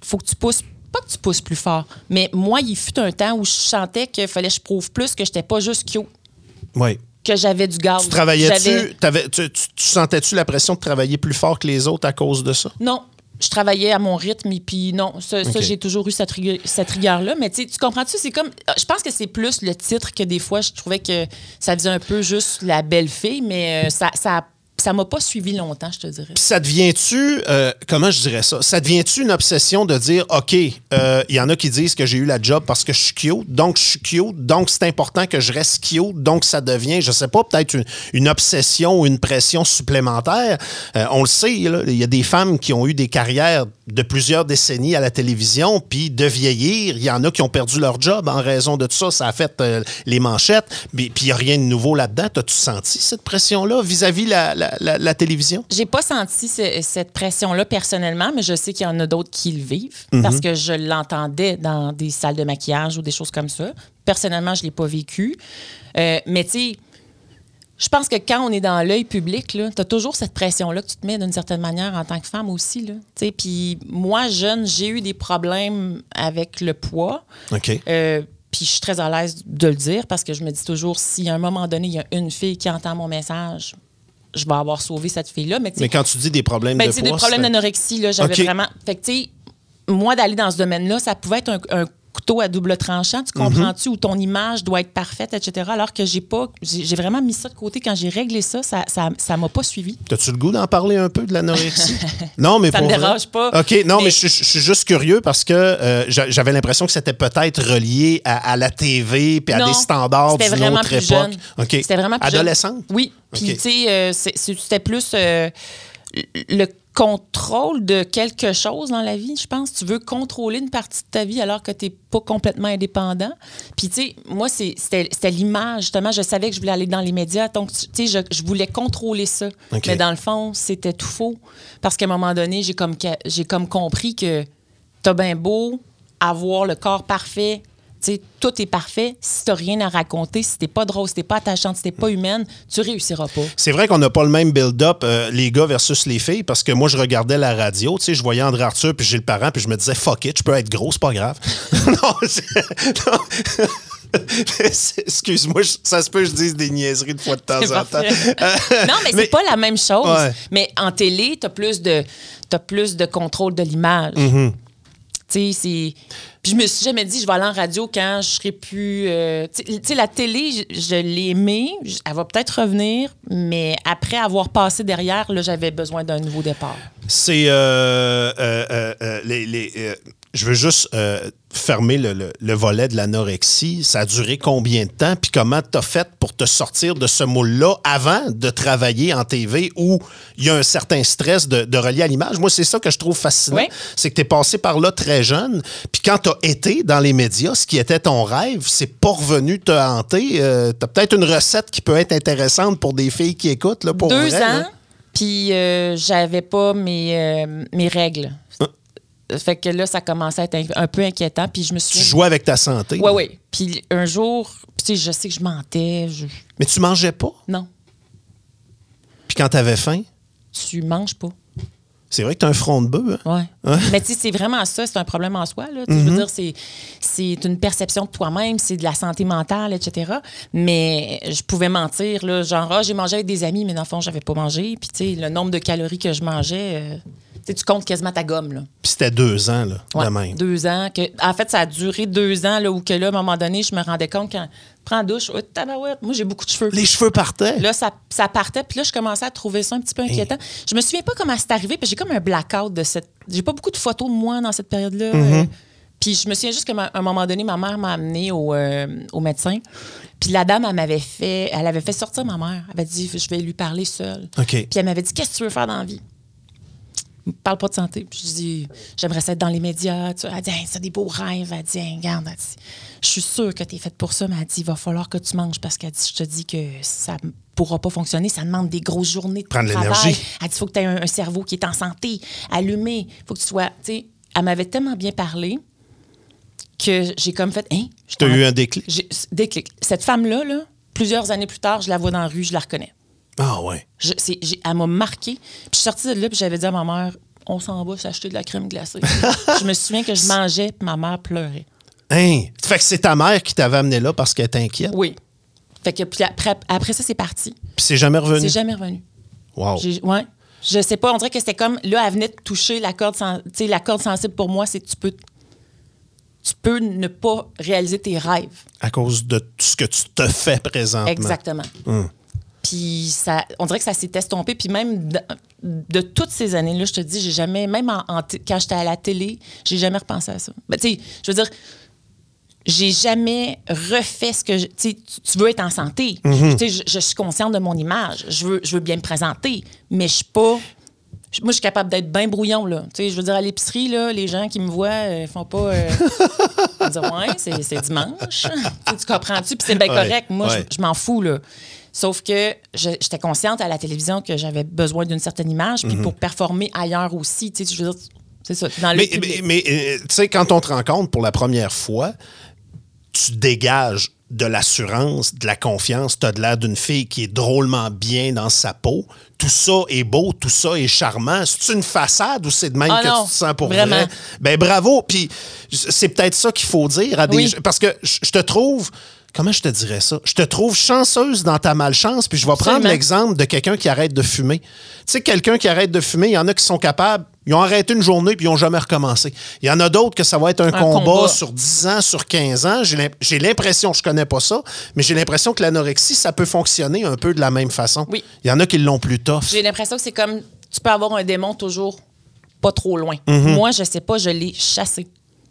faut que tu pousses pas que tu pousses plus fort, mais moi, il fut un temps où je sentais qu'il fallait que je prouve plus que j'étais pas juste cute, Oui. que j'avais du gaz. Tu travaillais-tu, tu- tu sentais-tu la pression de travailler plus fort que les autres à cause de ça? Non. Je travaillais à mon rythme et puis non, ça, j'ai toujours eu cette, cette rigueur-là. Mais tu comprends-tu? C'est comme. Je pense que c'est plus le titre que des fois, je trouvais que ça faisait un peu juste la belle fille, mais euh, ça ça ça m'a pas suivi longtemps, je te dirais. Ça devient-tu, euh, comment je dirais ça? Ça devient-tu une obsession de dire, OK, euh, il y en a qui disent que j'ai eu la job parce que je suis cute, donc je suis cute, donc c'est important que je reste cute, donc ça devient, je sais pas, peut-être une, obsession ou une pression supplémentaire. Euh, on le sait, il y a des femmes qui ont eu des carrières de plusieurs décennies à la télévision, puis de vieillir, il y en a qui ont perdu leur job en raison de tout ça. Ça a fait euh, les manchettes, puis il n'y a rien de nouveau là-dedans. T'as-tu senti cette pression-là vis-à-vis la- la- la télévision? J'ai pas senti ce- cette pression-là personnellement, mais je sais qu'il y en a d'autres qui le vivent parce que je l'entendais dans des salles de maquillage ou des choses comme ça. Personnellement, je l'ai pas vécu. Euh, mais tu sais, je pense que quand on est dans l'œil public, tu as toujours cette pression-là que tu te mets d'une certaine manière en tant que femme aussi. Puis moi, jeune, j'ai eu des problèmes avec le poids. OK. Euh, puis je suis très à l'aise de le dire parce que je me dis toujours, si à un moment donné, il y a une fille qui entend mon message, je vais avoir sauvé cette fille-là. Mais, quand tu dis des problèmes ben, de poids... des problèmes c'est- d'anorexie, là, j'avais vraiment. Fait que, tu sais, moi, d'aller dans ce domaine-là, ça pouvait être un, un couteau à double tranchant, tu comprends-tu, où ton image doit être parfaite, etc. Alors que j'ai pas. J'ai vraiment mis ça de côté. Quand j'ai réglé ça, ça ça ça m'a pas suivi. T'as-tu le goût d'en parler un peu de l'anorexie? non, mais Ça pour me vrai. dérange pas. OK, non, mais, Mais- je, je suis juste curieux parce que euh, j'a- j'avais l'impression que c'était peut-être relié à, à la TV puis à Non, des standards d'une vraiment autre plus époque. jeune. OK. C'était vraiment plus jeune. Adolescente? Oui. Puis, tu sais, euh, c'était plus euh, le contrôle de quelque chose dans la vie, je pense. Tu veux contrôler une partie de ta vie alors que tu n'es pas complètement indépendant. Puis, tu sais, moi, c'était l'image. Justement, je savais que je voulais aller dans les médias. Donc, tu sais, je, je voulais contrôler ça. Mais dans le fond, c'était tout faux. Parce qu'à un moment donné, j'ai comme, ca- j'ai comme compris que t'as bien beau avoir le corps parfait. Tout est parfait. Si t'as rien à raconter, si t'es pas drôle, si t'es pas attachante, si t'es pas humaine, tu réussiras pas. C'est vrai qu'on n'a pas le même build-up, euh, les gars versus les filles, parce que moi, je regardais la radio, tu sais, je voyais André Arthur, puis j'ai le parent, puis je me disais, fuck it, je peux être gros, c'est pas grave. non, Excuse-moi, ça se peut que je dise des niaiseries de fois de temps en temps. Euh, non, mais, mais- c'est pas la même chose. Ouais. Mais en télé, t'as plus de t'as plus de contrôle de l'image. Mm-hmm. Tu sais, c'est. Je me suis jamais dit, je vais aller en radio quand je serai plus. euh, Tu sais, la télé, je, je l'ai Elle va peut-être revenir, mais après avoir passé derrière, là, j'avais besoin d'un nouveau départ. C'est. euh, euh, euh, les, les, je veux juste euh, fermer le, le- le volet de l'anorexie. Ça a duré combien de temps? Puis comment tu as fait pour te sortir de ce moule-là avant de travailler en TV où il y a un certain stress de, de relier à l'image? Moi, c'est ça que je trouve fascinant. Oui. C'est que tu es passé par là très jeune. Puis quand tu as été dans les médias, ce qui était ton rêve, c'est pas revenu te hanter. tu as peut-être une recette qui peut être intéressante pour des filles qui écoutent. Là, pour Deux vrai, ans, puis euh, j'avais pas mes, euh, mes règles. Fait que là, ça commençait à être un, peu inquiétant. Puis je me Tu suis. jouais avec ta santé? Oui, oui. Puis un jour, tu sais, je sais que je mentais. je- Mais tu mangeais pas? Non, Puis quand tu avais faim, tu manges pas. c'est vrai que tu as un front de bœuf. hein? Ouais. Mais tu sais, c'est vraiment ça, c'est un problème en soi. Là. Tu Je veux dire, c'est, une perception de toi-même, c'est de la santé mentale, etc. Mais je pouvais mentir, là, genre, ah, j'ai mangé avec des amis, mais dans le fond, j'avais pas mangé. Puis tu sais, le nombre de calories que je mangeais, euh, tu sais, tu comptes quasiment ta gomme. Là. Puis c'était deux ans, là, Ouais, de même. Deux ans. Que, en fait, ça a duré deux ans, là, où que là, à un moment donné, je me rendais compte quand prends douche, oh, moi, j'ai beaucoup de cheveux. Les cheveux partaient. Là, ça, ça partait, puis là, je commençais à trouver ça un petit peu inquiétant. Je me souviens pas comment c'est arrivé, puis j'ai comme un blackout de cette. J'ai pas beaucoup de photos de moi dans cette période-là. Mm-hmm. euh, Puis je me souviens juste qu'à un moment donné, ma mère m'a amenée au, euh, au médecin. Puis la dame, elle m'avait fait, elle avait fait sortir ma mère. Elle avait dit, je vais lui parler seule. Puis elle m'avait dit, qu'est-ce que tu veux faire dans la vie? Parle pas de santé. Puis je dis, j'aimerais ça être dans les médias. Tu Elle dit, Hey, c'est des beaux rêves. Elle dit, Hey, regarde, elle dit, je suis sûre que tu es faite pour ça, mais elle dit, il va falloir que tu manges parce qu'elle dit, je te dis que ça ne pourra pas fonctionner. Ça demande des grosses journées de Prendre travail. l'énergie. Elle dit, il faut que tu aies un, un cerveau qui est en santé, allumé. Il faut que tu sois. Tu sais, elle m'avait tellement bien parlé que j'ai comme fait, hein? je Tu as eu un déclic? Déclic. Cette femme-là, là, plusieurs années plus tard, je la vois dans la rue, je la reconnais. Ah, ouais. Je- c'est- j'ai- elle m'a marqué. Puis je suis sortie de là, puis j'avais dit à ma mère, on s'en va s'acheter de la crème glacée. je me souviens que je mangeais, puis ma mère pleurait. Hein? Fait que c'est ta mère qui t'avait amené là parce qu'elle était inquiète. Oui. Fait que puis après, après ça, c'est parti. Puis c'est jamais revenu? C'est jamais revenu. Wow. Ouais. Je sais pas, on dirait que c'était comme là, elle venait de toucher la corde, sen- tu sais, la corde sensible pour moi, c'est que tu peux, tu peux ne pas réaliser tes rêves. À cause de tout ce que tu te fais présentement. Exactement. Hum. Puis ça, on dirait que ça s'est estompé. Puis même de, de toutes ces années-là, je te dis, j'ai jamais, même en, quand j'étais à la télé, j'ai jamais repensé à ça. Ben, tu sais, je veux dire, j'ai jamais refait ce que je, tu tu- veux être en santé. Mm-hmm. Je, je suis consciente de mon image. Je veux, je veux bien me présenter, mais je suis pas. Moi, je suis capable d'être bien brouillon, là. Tu sais, je veux dire, à l'épicerie, là, les gens qui me voient, euh, font pas... euh, ils dire, ouais, c'est, dimanche. Tu comprends-tu? Puis c'est bien Ouais, correct. Moi, je m'en fous, là. Sauf que j'étais consciente à la télévision que j'avais besoin d'une certaine image, puis pour performer ailleurs aussi, tu sais, je veux dire, c'est ça. Dans le Mais, mais, mais, euh, tu sais, quand on te rencontre pour la première fois, tu dégages de l'assurance, de la confiance. Tu as de l'air d'une fille qui est drôlement bien dans sa peau. Tout ça est beau, tout ça est charmant. C'est une façade ou c'est de même Ah que non, tu te sens pour vraiment. vrai? Ben bravo. Puis c'est peut-être ça qu'il faut dire à des Oui. gens- Parce que je te trouve. Comment je te dirais ça? Je te trouve chanceuse dans ta malchance, puis je vais prendre l'exemple de quelqu'un qui arrête de fumer. Tu sais, quelqu'un qui arrête de fumer, il y en a qui sont capables, ils ont arrêté une journée puis ils n'ont jamais recommencé. Il y en a d'autres que ça va être un, combat, combat. sur 10 ans, sur 15 ans. J'ai l'im- J'ai l'impression, je connais pas ça, mais j'ai l'impression que l'anorexie, ça peut fonctionner un peu de la même façon. Oui. Il y en a qui l'ont plus tough. J'ai l'impression que c'est comme tu peux avoir un démon toujours pas trop loin. Mm-hmm. Moi, je sais pas, je l'ai chassé.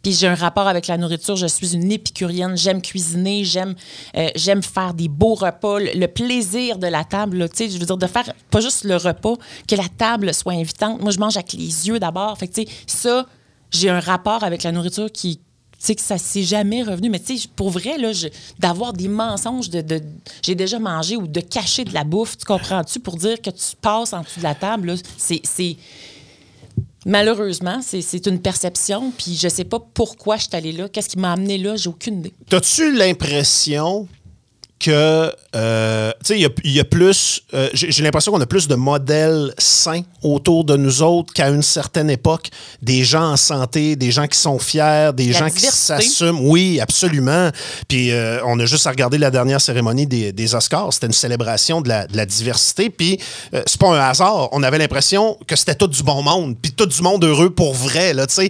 Puis j'ai un rapport avec la nourriture. Je suis une épicurienne. J'aime cuisiner. J'aime euh, faire des beaux repas. Le, plaisir de la table, tu sais, je veux dire, de faire pas juste le repas, que la table soit invitante. Moi, je mange avec les yeux d'abord. Fait que, tu sais, ça, j'ai un rapport avec la nourriture qui. Tu sais, que ça s'est jamais revenu. Mais tu sais, pour vrai, là, d'avoir des mensonges de, de- j'ai déjà mangé ou de cacher de la bouffe, tu comprends-tu, pour dire que tu passes en dessous de la table, c'est. Malheureusement, c'est une perception, puis je sais pas pourquoi je suis allée là. Qu'est-ce qui m'a amené là? J'ai aucune idée. T'as-tu l'impression que, euh, tu sais, il y a- il y, a plus, euh, j'ai l'impression qu'on a plus de modèles sains autour de nous autres qu'à une certaine époque. Des gens en santé, des gens qui sont fiers, des La gens qui s'assument. Oui, absolument. Puis euh, on a juste à regarder la dernière cérémonie des, des Oscars. C'était une célébration de la, de la diversité. Puis c'est pas un hasard. On avait l'impression que c'était tout du bon monde, puis tout du monde heureux pour vrai. Là, tu sais.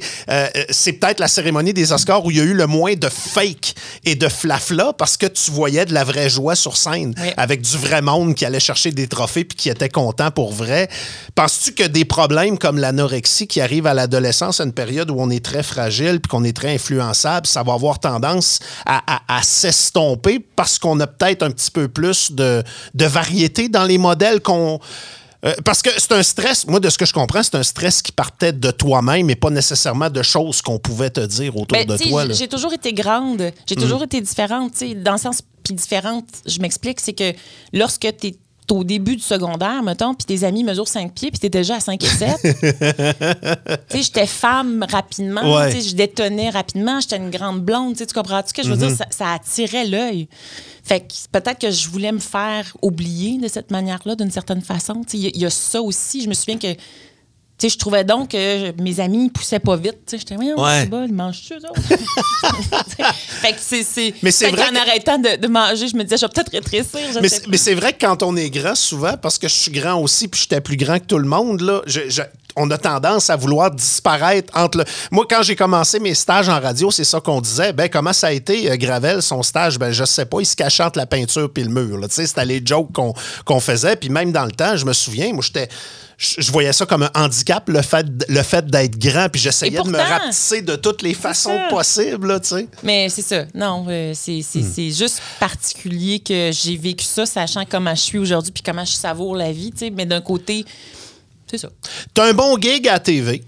C'est peut-être la cérémonie des Oscars où il y a eu le moins de fake et de flafla parce que tu voyais de la vraie joie sur scène Oui. avec du vrai monde qui allait chercher des trophées puis qui était content pour vrai. Penses-tu que des problèmes comme l'anorexie qui arrivent à l'adolescence à une période où on est très fragile puis qu'on est très influençable, ça va avoir tendance à, à- à s'estomper parce qu'on a peut-être un petit peu plus de, de variété dans les modèles qu'on... Euh, parce que c'est un stress, moi de ce que je comprends, c'est un stress qui partait de toi-même et pas nécessairement de choses qu'on pouvait te dire autour Ben, de toi. j'ai- toujours été grande, j'ai toujours été différente. tu sais, Dans le sens, puis différente, je m'explique, c'est que lorsque tu es au début du secondaire, mettons, puis tes amis mesurent 5 pieds, puis tu es déjà à 5 et 7. tu sais, j'étais femme rapidement, Ouais. tu sais, je détonnais rapidement, j'étais une grande blonde, tu sais, tu comprends-tu ce que je veux Mm-hmm. dire? Ça, ça attirait l'œil. Fait que peut-être que je voulais me faire oublier de cette manière-là, d'une certaine façon. Tu sais, Il y, a- il y a ça aussi. Je me souviens que sais, je trouvais donc que mes amis poussaient pas vite. J'étais, voyons, Ouais. c'est bon, ils mangent-tu, eux autres? fait que c'est. c'est Mais c'est vrai que- arrêtant de, de manger, je me disais, je vais peut-être rétrécir. mais c'est vrai que quand on est grand, souvent, parce que je suis grand aussi, puis j'étais plus grand que tout le monde, là, je- je- on a tendance à vouloir disparaître entre le. Moi, quand j'ai commencé mes stages en radio, c'est ça qu'on disait. Ben, comment ça a été, euh, Gravel, son stage? Ben, je sais pas. Il se cachait entre la peinture puis le mur. Tu sais, c'était les jokes qu'on faisait. Puis même dans le temps, je me souviens, moi, j'étais. Je voyais ça comme un handicap, le fait, le fait d'être grand, puis j'essayais de me rapetisser de toutes les façons ça. possibles, là, tu sais. Mais c'est ça. Non, euh, c'est c'est- Hmm. c'est juste particulier que j'ai vécu ça, sachant comment je suis aujourd'hui puis comment je savoure la vie. tu sais. Mais d'un côté, c'est ça. T'as un bon gig à la TV.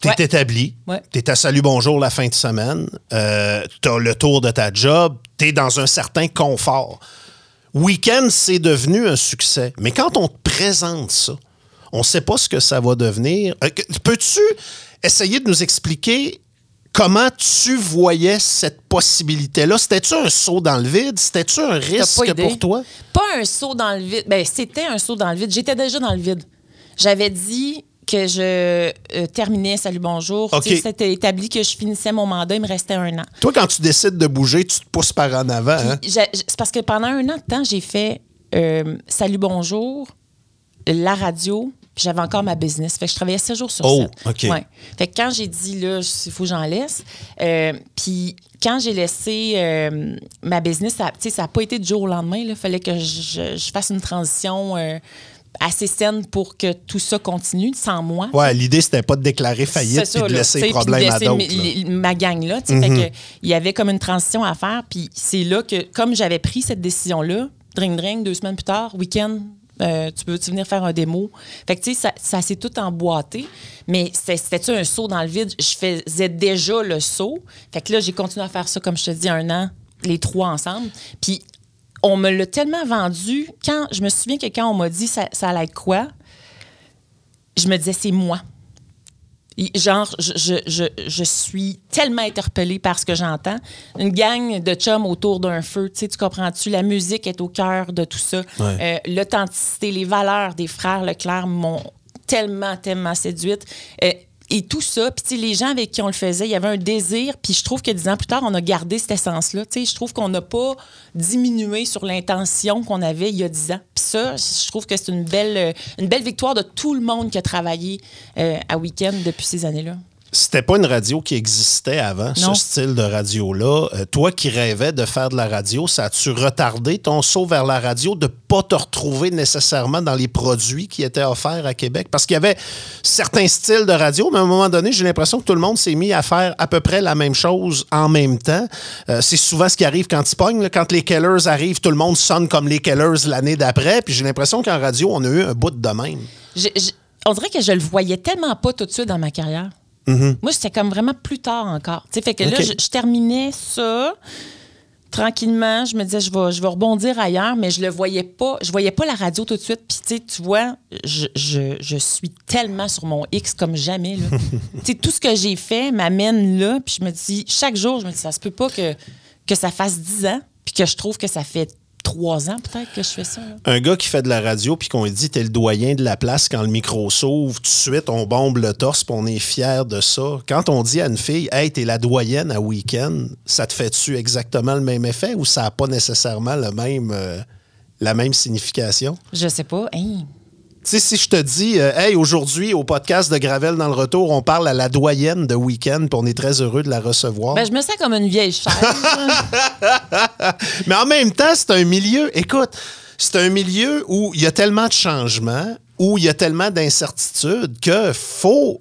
T'es Ouais. établi. Ouais. T'es à Salut Bonjour la fin de semaine. Euh, T'as le tour de ta job. T'es dans un certain confort. Week-end, c'est devenu un succès. Mais quand on te présente ça, on sait pas ce que ça va devenir. Euh, Peux-tu essayer de nous expliquer comment tu voyais cette possibilité-là? C'était-tu un saut dans le vide? C'était-tu un risque pour toi? Pas un saut dans le vide. Ben, c'était un saut dans le vide. J'étais déjà dans le vide. J'avais dit que je euh, terminais Salut Bonjour. C'était établi que je finissais mon mandat. Il me restait un an. Toi, quand tu décides de bouger, tu te pousses par en avant. hein? C'est parce que pendant un an de temps, j'ai fait euh, Salut Bonjour, la radio, puis j'avais encore ma business. Fait que je travaillais 7 jours sur Oh, 7. OK. Ouais. Fait que quand j'ai dit, là, il faut que j'en laisse, euh, puis quand j'ai laissé euh, ma business, ça n'a pas été du jour au lendemain. Il fallait que je, je fasse une transition euh, assez saine pour que tout ça continue sans moi. Ouais, l'idée, c'était pas de déclarer faillite puis de là, laisser de problèmes à d'autres. là. Mhm. ma gang là. tu sais. Fait que il y avait comme une transition à faire. Puis c'est là que, comme j'avais pris cette décision-là, dring dring, deux semaines plus tard, week-end, euh, tu peux-tu venir faire un démo? Fait que tu sais, ça, ça s'est tout emboîté. Mais c'était- c'était-tu un saut dans le vide? Je faisais déjà le saut. Fait que là, j'ai continué à faire ça, comme je te dis, un an, les trois ensemble. Puis on me l'a tellement vendu. Quand, je me souviens que quand on m'a dit ça, ça allait être quoi, je me disais, c'est moi. Genre, je, je, je, je suis tellement interpellée par ce que j'entends. Une gang de chums autour d'un feu, tu sais, tu comprends-tu? La musique est au cœur de tout ça. Ouais. Euh, L'authenticité, les valeurs des frères Leclerc m'ont tellement, tellement séduite. Euh, et tout ça, puis les gens avec qui on le faisait, il y avait un désir, puis je trouve que dix ans plus tard, on a gardé cette essence-là. Je trouve qu'on n'a pas diminué sur l'intention qu'on avait il y a dix ans. Puis ça, je trouve que c'est une belle, euh, victoire de tout le monde qui a travaillé euh, à Week-end depuis ces années-là. C'était pas une radio qui existait avant, Non. ce style de radio-là. Euh, toi qui rêvais de faire de la radio, ça a-tu retardé ton saut vers la radio de pas te retrouver nécessairement dans les produits qui étaient offerts à Québec? Parce qu'il y avait certains styles de radio, mais à un moment donné, j'ai l'impression que tout le monde s'est mis à faire à peu près la même chose en même temps. Euh, c'est souvent ce qui arrive quand ils pognent. là. Quand les Kellers arrivent, tout le monde sonne comme les Kellers l'année d'après. Puis j'ai l'impression qu'en radio, on a eu un bout de même. Je- je- on dirait que je le voyais tellement pas tout de suite dans ma carrière. Moi, c'était comme vraiment plus tard encore. Tu sais, fait que là, je, je terminais ça tranquillement. Je me disais, je vais, je vais rebondir ailleurs, mais je le voyais pas. Je voyais pas la radio tout de suite. Puis, tu sais, tu vois, je, je- je suis tellement sur mon X comme jamais. là. tu sais, tout ce que j'ai fait m'amène là. Puis, je me dis, chaque jour, je me dis, ça se peut pas que, que ça fasse 10 ans, puis que je trouve que ça fait trois ans peut-être que je fais ça. là. un gars qui fait de la radio puis qu'on lui dit t'es le doyen de la place quand le micro s'ouvre, tout de suite on bombe le torse puis on est fier de ça. Quand on dit à une fille hey t'es la doyenne à week-end, ça te fait-tu exactement le même effet ou ça n'a pas nécessairement le même euh, la même signification? Je sais pas. Sais, si je te dis, euh, hey, aujourd'hui, au podcast de Gravel dans le retour, on parle à la doyenne de week-end, puis on est très heureux de la recevoir. Ben, je me sens comme une vieille chaise. Mais en même temps, c'est un milieu, écoute, c'est un milieu où il y a tellement de changements, où il y a tellement d'incertitudes que faut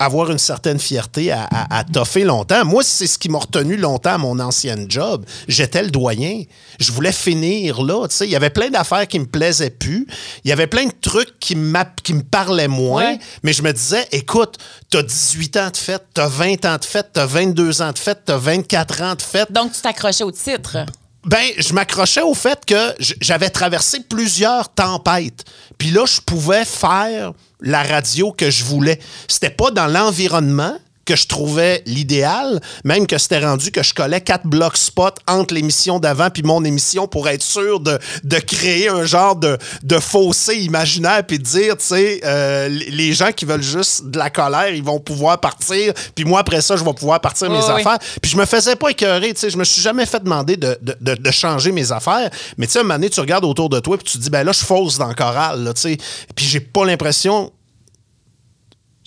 avoir une certaine fierté à, à, à toffer longtemps. Moi, c'est ce qui m'a retenu longtemps à mon ancienne job. J'étais le doyen. Je voulais finir là. tu sais. Il y avait plein d'affaires qui me plaisaient plus. Il y avait plein de trucs qui, qui me parlaient moins. Ouais. Mais je me disais, écoute, t'as 18 ans de fête, t'as 20 ans de fête, t'as 22 ans de fête, t'as 24 ans de fête. Donc, tu t'accrochais au titre. Ben, je m'accrochais au fait que j'avais traversé plusieurs tempêtes. Puis là, je pouvais faire la radio que je voulais. C'était pas dans l'environnement que je trouvais l'idéal, même que c'était rendu que je collais quatre blocs spot entre l'émission d'avant puis mon émission pour être sûr de, de créer un genre de, de fossé imaginaire puis de dire, tu sais, euh, les gens qui veulent juste de la colère, ils vont pouvoir partir, puis moi, après ça, je vais pouvoir partir mes Oui, affaires. Puis je me faisais pas écœurer, tu sais, je me suis jamais fait demander de, de- de- changer mes affaires. Mais tu sais, un moment donné, tu regardes autour de toi puis tu te dis, ben là, je fausse dans le choral, tu sais. Puis j'ai pas l'impression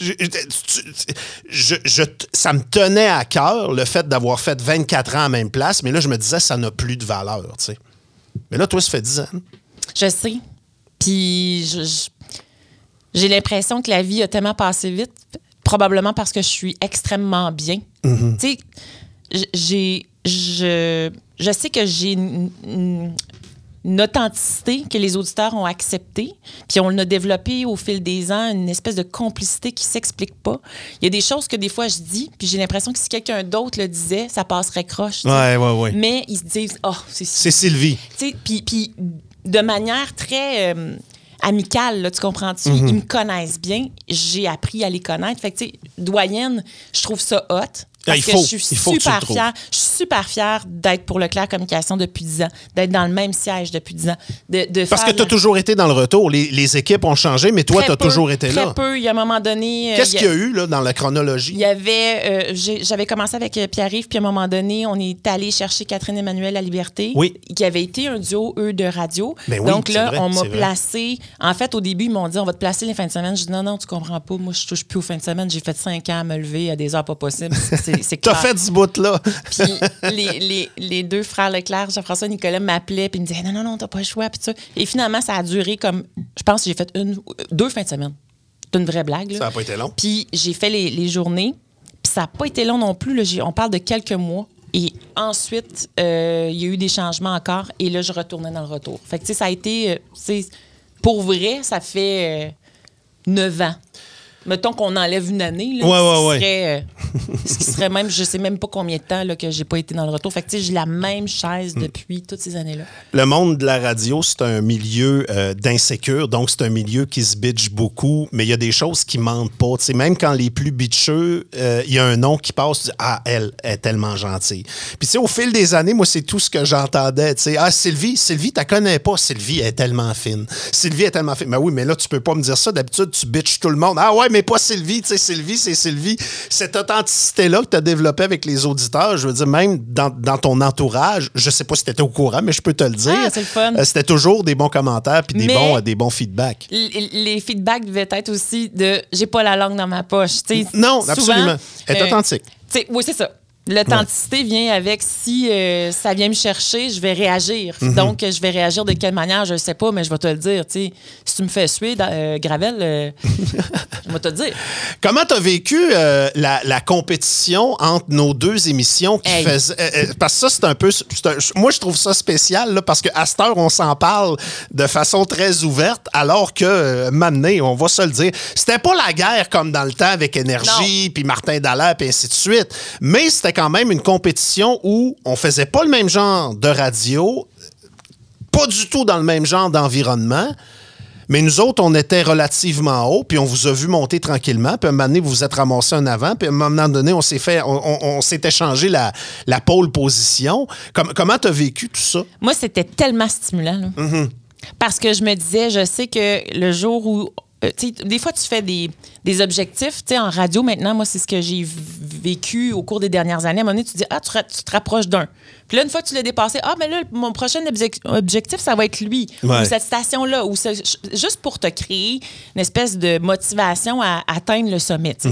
je- je- je- ça me tenait à cœur le fait d'avoir fait 24 ans à la même place, mais là, je me disais, ça n'a plus de valeur, tu sais. Mais là, toi, ça fait 10 ans. Je sais. Puis j'ai l'impression que la vie a tellement passé vite, probablement parce que je suis extrêmement bien. Mm-hmm. Tu sais, j'ai, je, je sais que j'ai une, authenticité que les auditeurs ont acceptée, puis on a développé au fil des ans une espèce de complicité qui s'explique pas. Il y a des choses que des fois je dis, puis j'ai l'impression que si quelqu'un d'autre le disait, ça passerait croche. Ouais, ouais, ouais. Mais ils se disent, oh, c'est C'est Sylvie. tu sais, puis, puis de manière très euh, amicale, là, tu comprends-tu? Mhm. Ils me connaissent bien. J'ai appris à les connaître. Fait que, tu sais, doyenne, je trouve ça hot. Ah, Parce il que je suis Il faut le super fière. Je suis super fière d'être pour Leclerc Communication depuis 10 ans, d'être dans le même siège depuis 10 ans. De, de Parce que tu as la- toujours été dans le retour. Les, les équipes ont changé, mais toi, tu as peu, toujours été très là. peu. Il y a un moment donné. euh, Qu'est-ce qu'il y a eu là, dans la chronologie? Il y avait, euh, j'avais commencé avec euh, Pierre-Yves, puis à un moment donné, on est allé chercher Catherine Emmanuel à Liberté, Oui. qui avait été un duo, eux, de radio. Ben oui, Donc là, vrai, on m'a placé. En fait, au début, ils m'ont dit, on va te placer les fins de semaine. Je dis, non, non, tu comprends pas. Moi, je touche plus aux fins de semaine. J'ai fait cinq ans à me lever à des heures pas possibles. C'est T'as fait ce bout-là. Puis les, les- les deux frères Leclerc, Jean-François et Nicolas, m'appelaient puis me disaient, non, non, non, t'as pas le choix. Puis ça. Et finalement, ça a duré comme, je pense que j'ai fait une, deux fins de semaine. C'est une vraie blague. là. Ça n'a pas été long. Puis j'ai fait les, les journées. Puis ça n'a pas été long non plus. là. On parle de quelques mois. Et ensuite, euh, il y a eu des changements encore. Et là, je retournais dans le retour. Fait que, tu sais, ça a été. euh, pour vrai, ça fait euh, neuf ans. Mettons qu'on enlève une année. Là, Ouais, ce ouais, qui ouais. serait, euh, ce qui serait même, je sais même pas combien de temps là, que j'ai pas été dans le retour. Fait que, tu sais, j'ai la même chaise depuis toutes ces années-là. Le monde de la radio, c'est un milieu euh, d'insécure, donc c'est un milieu qui se bitch beaucoup, mais il y a des choses qui mentent pas. Tu sais, même quand les plus bitcheux, euh, il y a un nom qui passe, tu dis, ah, elle est tellement gentille. Puis tu sais, au fil des années, moi, c'est tout ce que j'entendais. Tu sais, ah, Sylvie, Sylvie, tu connais pas. Sylvie est tellement fine. Sylvie est tellement fine. Mais oui, mais là, tu peux pas me dire ça. D'habitude, tu bitches tout le monde. Ah ouais, mais pas Sylvie. Tu sais, Sylvie, c'est Sylvie. Cette authenticité-là que tu as développée avec les auditeurs, je veux dire, même dans, dans ton entourage, je sais pas si tu étais au courant, mais je peux te le dire. Ah, le. Euh, C'était toujours des bons commentaires puis des, Mais- bons, euh, des bons feedbacks. Les feedbacks devaient être aussi de j'ai pas la langue dans ma poche. Tu sais, Non, souvent, absolument. Est euh, authentique. oui, c'est ça. L'authenticité vient avec si euh, ça vient me chercher, je vais réagir. Mhm. Donc, je vais réagir de quelle manière, je sais pas, mais je vais te le dire. tu sais. Si tu me fais suer, euh, Gravel, euh, je vais te le dire. Comment tu as vécu la, la compétition entre nos deux émissions qui Hey. faisaient. parce que ça, c'est un peu. un- moi, je trouve ça spécial, là, parce qu'à cette heure, on s'en parle de façon très ouverte, alors que, Mané, on va se le dire, c'était pas la guerre comme dans le temps avec Énergie, puis Martin Dallaire, puis ainsi de suite. Mais c'était quand même une compétition où on faisait pas le même genre de radio, pas du tout dans le même genre d'environnement. Mais nous autres, on était relativement haut, puis on vous a vu monter tranquillement. Puis à un moment donné, vous vous êtes ramassé en avant. Puis à un moment donné, on s'est fait, on, on- on s'est échangé la, la pole position. Comme- comment tu as vécu tout ça? Moi, c'était tellement stimulant. là. Mm-hmm. Parce que je me disais, je sais que le jour où. Euh, des fois, tu fais des, des objectifs. En radio, maintenant, moi, c'est ce que j'ai vécu au cours des dernières années. À un moment donné, tu dis, ah, tu, te rapproches d'un. Puis là, une fois que tu l'as dépassé, ah, mais là, mon prochain obje- objectif, ça va être lui. Ouais. Ou cette station-là. Ou ce- juste pour te créer une espèce de motivation à atteindre le sommet. sais.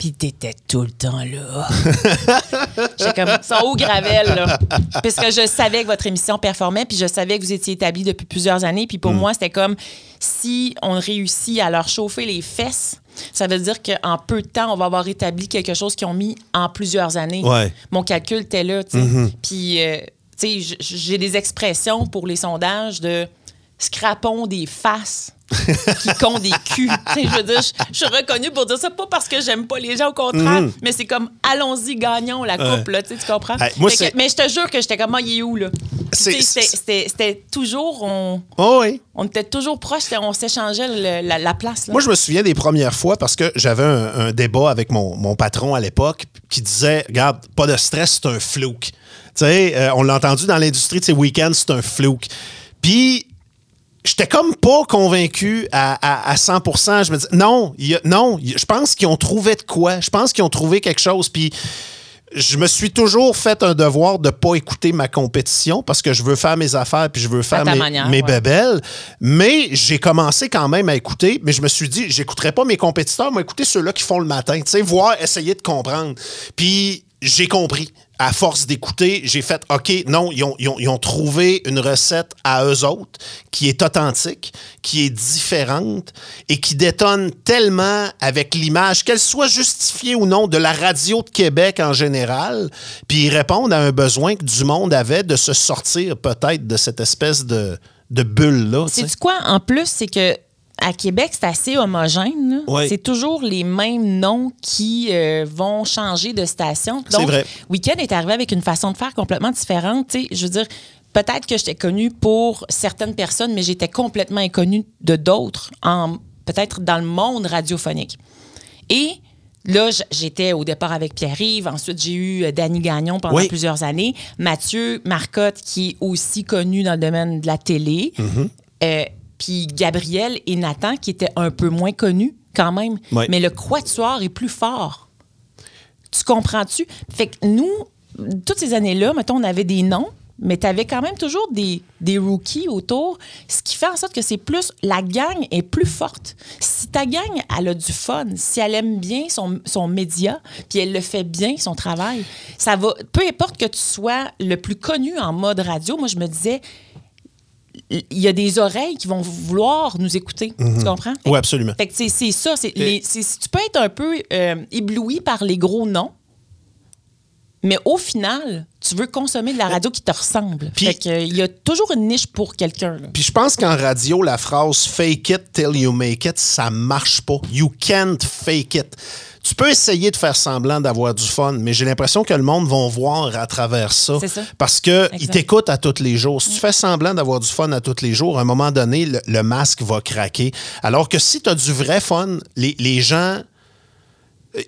Mm-hmm. Puis t'étais tout le temps là. J'étais comme ça haut gravel, là? Puisque je savais que votre émission performait, puis je savais que vous étiez établi depuis plusieurs années. Puis Mm. pour moi, c'était comme si on réussit à leur chauffer les fesses, ça veut dire qu'en peu de temps, on va avoir établi quelque chose qu'ils ont mis en plusieurs années. Ouais. Mm-hmm. Mon calcul était là, tu sais. Puis, euh, tu sais, j'ai des expressions pour les sondages de scrapons des faces qui comptent des culs. Tu je veux dire, je, je suis reconnue pour dire ça, pas parce que j'aime pas les gens, au contraire, mais c'est comme allons-y, gagnons la coupe, là, tu tu comprends? Hey, moi, Fait que- c'est- mais je te jure que j'étais comme, ah, il est où, là? Tu C'était toujours, on, Oh oui. on était toujours proches, c'était- on s'échangeait la, la place. Là. Moi, je me souviens des premières fois parce que j'avais un, un débat avec mon, mon patron à l'époque qui disait Regarde, pas de stress, c'est un flouk. Tu sais, euh, on l'a entendu dans l'industrie de ces week-ends, c'est un flouk. Puis, j'étais comme pas convaincu à, à, à 100 Je me dis Non, il y a- non, il y a- je pense qu'ils ont trouvé de quoi. Je pense qu'ils ont trouvé quelque chose. Puis, je me suis toujours fait un devoir de pas écouter ma compétition parce que je veux faire mes affaires puis je veux faire mes, manière, mes ouais. bébelles. Mais j'ai commencé quand même à écouter, mais je me suis dit, j'écouterai pas mes compétiteurs, mais écouter ceux-là qui font le matin, tu sais, voir, essayer de comprendre. Puis j'ai compris. À force d'écouter, j'ai fait OK, non, ils ont, ils ont- ils ont trouvé une recette à eux autres qui est authentique, qui est différente et qui détonne tellement avec l'image, qu'elle soit justifiée ou non, de la radio de Québec en général. Puis ils répondent à un besoin que du monde avait de se sortir peut-être de cette espèce de, de bulle-là. C'est quoi? En plus, c'est que à Québec, c'est assez homogène. Oui. C'est toujours les mêmes noms qui euh, vont changer de station. Donc, vrai. Weekend est arrivé avec une façon de faire complètement différente. Je veux dire, peut-être que j'étais connue pour certaines personnes, mais j'étais complètement inconnue de d'autres, peut-être dans le monde radiophonique. Et là, j'étais au départ avec Pierre-Yves. Ensuite, j'ai eu euh, Danny Gagnon pendant Oui. plusieurs années. Mathieu Marcotte, qui est aussi connu dans le domaine de la télé. Mm-hmm. Euh, Puis Gabriel et Nathan, qui étaient un peu moins connus quand même. Mais le quatuor est plus fort. Tu comprends-tu? Fait que nous, toutes ces années-là, mettons, on avait des noms, mais tu avais quand même toujours des, des rookies autour, ce qui fait en sorte que c'est plus. La gang est plus forte. Si ta gang, elle a du fun, si elle aime bien son, son média, puis elle le fait bien, son travail, ça va. Peu importe que tu sois le plus connu en mode radio, moi, je me disais. Il y a des oreilles qui vont vouloir nous écouter. Tu comprends? Oui, absolument. Fait que c'est c'est ça. les- c'est- tu peux être un peu euh, ébloui par les gros noms, mais au final, tu veux consommer de la radio qui te ressemble. Puis- fait que, il y a toujours une niche pour quelqu'un. Puis je pense qu'en radio, la phrase fake it till you make it, ça marche pas. You can't fake it. Tu peux essayer de faire semblant d'avoir du fun, mais j'ai l'impression que le monde va voir à travers ça. C'est ça. Parce qu'ils t'écoutent à tous les jours. Si tu fais semblant d'avoir du fun à tous les jours, à un moment donné, le, le masque va craquer. Alors que si tu as du vrai fun, les, les gens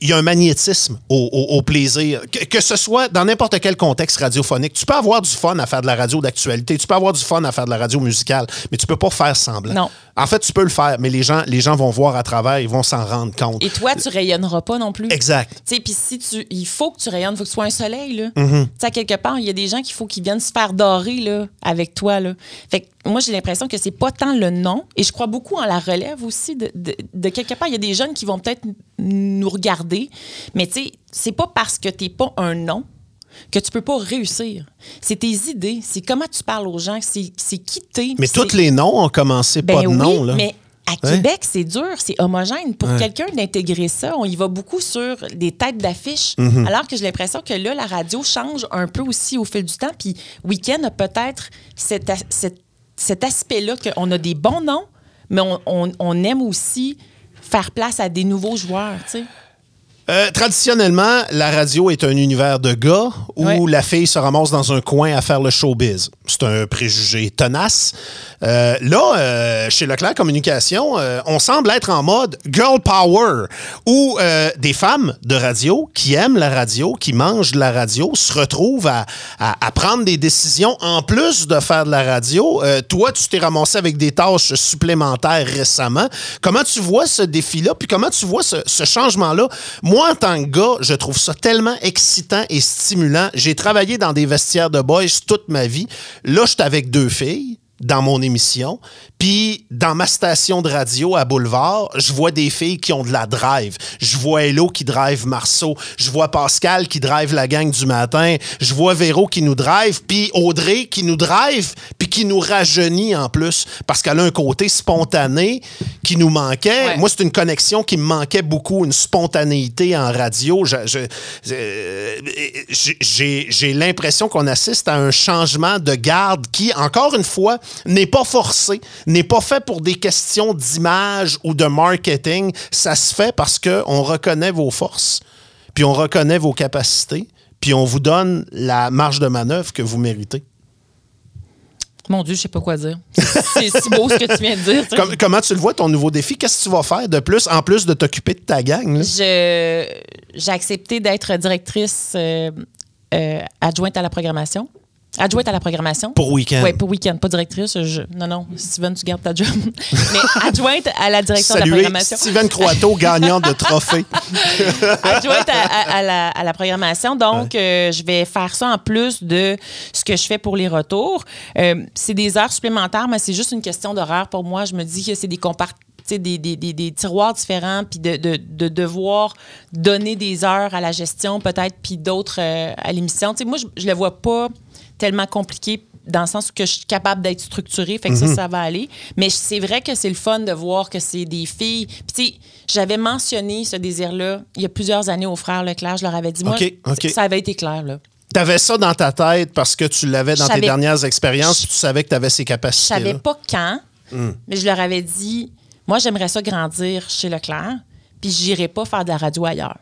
il y a un magnétisme au, au- au plaisir. Que, que ce soit dans n'importe quel contexte radiophonique. Tu peux avoir du fun à faire de la radio d'actualité, tu peux avoir du fun à faire de la radio musicale, mais tu peux pas faire semblant. Non. En fait, tu peux le faire, mais les gens, les gens vont voir à travers, ils vont s'en rendre compte. Et toi, tu rayonneras pas non plus. Exact. Tu sais, puis si tu, il faut que tu rayonnes, il faut que tu sois un soleil, là. Mm-hmm. Tu sais, quelque part, il y a des gens qu'il faut qu'ils viennent se faire dorer, là, avec toi, là. Fait que moi, j'ai l'impression que c'est pas tant le nom, et je crois beaucoup en la relève aussi. De, de- de quelque part, il y a des jeunes qui vont peut-être nous regarder, mais tu sais, c'est pas parce que t'es pas un nom que tu peux pas réussir. C'est tes idées, c'est comment tu parles aux gens, c'est c'est qui t'es. Mais tous les noms ont commencé ben pas de oui, nom. Là. mais à. Québec, c'est dur, c'est homogène. Pour quelqu'un d'intégrer ça, on y va beaucoup sur des têtes d'affiche. Mm-hmm. Alors que j'ai l'impression que là, la radio change un peu aussi au fil du temps. Puis Weekend a peut-être cet, as- cet- aspect-là qu'on a des bons noms, mais on, on- on aime aussi faire place à des nouveaux joueurs, tu sais. Euh, traditionnellement, la radio est un univers de gars où Ouais. la fille se ramasse dans un coin à faire le showbiz. C'est un préjugé tenace. Euh, là, euh, chez Leclerc Communication, euh, on semble être en mode girl power, où des femmes de radio qui aiment la radio, qui mangent de la radio, se retrouvent à, à- prendre des décisions en plus de faire de la radio. Toi, tu t'es ramassé avec des tâches supplémentaires récemment. Comment tu vois ce défi-là? Puis comment tu vois ce, ce changement-là? Moi, en tant que gars, je trouve ça tellement excitant et stimulant. J'ai travaillé dans des vestiaires de boys toute ma vie. Là, je suis avec deux filles dans mon émission. Puis, dans ma station de radio à Boulevard, je vois des filles qui ont de la drive. Je vois Hello qui drive Marceau. Je vois Pascal qui drive la gang du matin. Je vois Véro qui nous drive. Puis Audrey qui nous drive. Puis qui nous rajeunit en plus. Parce qu'elle a un côté spontané qui nous manquait. Ouais. Moi, c'est une connexion qui me manquait beaucoup, une spontanéité en radio. J'ai l'impression qu'on assiste à un changement de garde qui, encore une fois, n'est pas forcé, n'est pas fait pour des questions d'image ou de marketing. Ça se fait parce qu'on reconnaît vos forces, puis on reconnaît vos capacités, puis on vous donne la marge de manœuvre que vous méritez. Mon Dieu, je sais pas quoi dire. C'est si beau ce que tu viens de dire. tu sais. Com- comment tu le vois, ton nouveau défi? Qu'est-ce que tu vas faire de plus, en plus de t'occuper de ta gang? là? Je- J'ai accepté d'être directrice euh, euh, adjointe à la programmation. Adjointe à la programmation. Pour Week-end. Oui, pour Week-end, pas directrice. je- Non, non, Steven, tu gardes ta job. Mais adjointe à la direction de la programmation. Steven Croato, gagnant de trophée. adjointe à, à- à la, à la programmation. Donc, euh, je vais faire ça en plus de ce que je fais pour les retours. Euh, c'est des heures supplémentaires, mais c'est juste une question d'horaire pour moi. Je me dis que c'est des compart- tu sais, Des, des, des, des tiroirs différents, puis de, de, de devoir donner des heures à la gestion peut-être, puis d'autres euh, à l'émission. Moi, je, je le vois pas tellement compliqué dans le sens que je suis capable d'être structurée, fait que ça, ça va aller. Mais c'est vrai que c'est le fun de voir que c'est des filles. Puis, tu sais, j'avais mentionné ce désir-là il y a plusieurs années aux frères Leclerc. Je leur avais dit, moi, ça avait été clair, là. T'avais ça dans ta tête parce que tu l'avais dans Je tes dernières expériences, tu savais que tu avais ces Je capacités. savais pas quand, Hmm. mais je leur avais dit, moi, j'aimerais ça grandir chez Leclerc, puis j'irai pas faire de la radio ailleurs.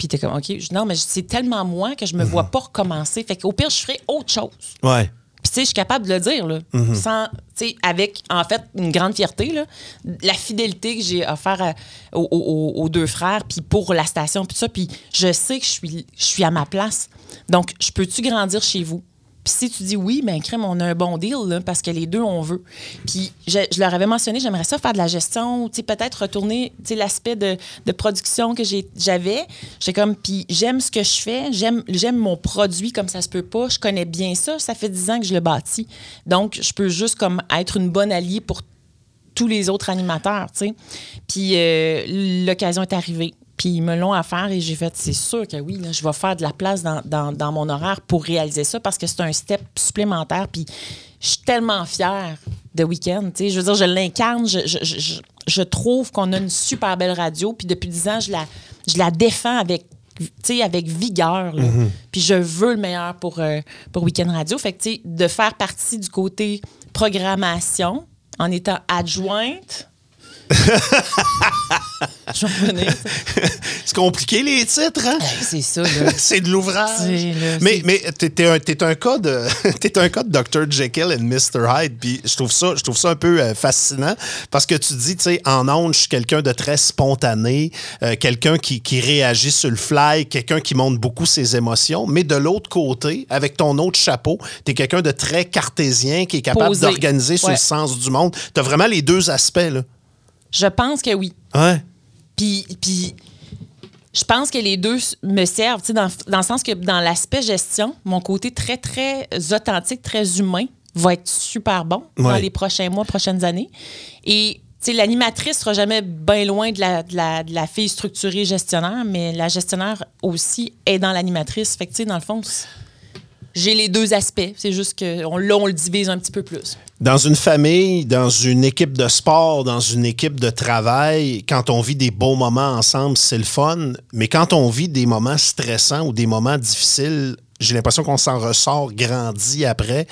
Puis t'es comme, OK, non, mais c'est tellement moi que je me Hmm. vois pas recommencer. Fait qu'au pire, je ferai autre chose. Ouais. Puis, tu sais, je suis capable de le dire, là, Mhm. sans, tu sais, avec, en fait, une grande fierté, là, la fidélité que j'ai offert à- aux, aux- aux deux frères, puis pour la station, puis tout ça. Puis, je sais que je suis, je suis à ma place. Donc, je peux-tu grandir chez vous? Puis, si tu dis oui, ben crème, on a un bon deal, là, parce que les deux, on veut. Puis, je, leur avais mentionné, j'aimerais ça faire de la gestion, tu sais, peut-être retourner, tu sais, l'aspect de, de production que j'avais. J'ai comme, puis j'aime ce que je fais, j'aime j'aime mon produit comme ça se peut pas, je connais bien ça, ça fait dix ans que je le bâtis. Donc, je peux juste comme être une bonne alliée pour tous les autres animateurs, tu sais. Puis euh, l'occasion est arrivée. Puis ils me l'ont à faire et j'ai fait, c'est sûr que oui, là, je vais faire de la place dans, dans- dans mon horaire pour réaliser ça parce que c'est un step supplémentaire. Puis je suis tellement fière de Week-end, tu sais. Je veux dire, je l'incarne, je, je- je- je- je trouve qu'on a une super belle radio. Puis depuis dix ans, je la, je la défends avec tu sais, avec vigueur. là. Puis je veux le meilleur pour, euh, pour Weekend Radio. Fait que, tu sais, de faire partie du côté programmation en étant adjointe. C'est compliqué, les titres, hein? C'est ça, là. C'est de l'ouvrage. Mais, t'es, un, un cas de t'es un cas de Dr. Jekyll and Mr. Hyde. Puis je trouve ça, je trouve ça un peu euh, fascinant parce que tu dis, tu sais, en ondes, je suis quelqu'un de très spontané, euh, quelqu'un qui, qui réagit sur le fly, quelqu'un qui montre beaucoup ses émotions. Mais de l'autre côté, avec ton autre chapeau, t'es quelqu'un de très cartésien qui est capable d'organiser sur Ouais. le sens du monde. T'as vraiment les deux aspects, là. Je pense que oui. Ouais. Puis, puis je pense que les deux me servent, dans, dans le sens que dans l'aspect gestion, mon côté très, très authentique, très humain va être super bon dans les prochains mois, prochaines années. Et l'animatrice sera jamais bien loin de la, de, la, de la fille structurée gestionnaire, mais la gestionnaire aussi est dans l'animatrice. Fait que, dans le fond, j'ai les deux aspects. C'est juste que on, là, on le divise un petit peu plus. Dans une famille, dans une équipe de sport, dans une équipe de travail, quand on vit des beaux moments ensemble, c'est le fun. Mais quand on vit des moments stressants ou des moments difficiles, j'ai l'impression qu'on s'en ressort grandi après.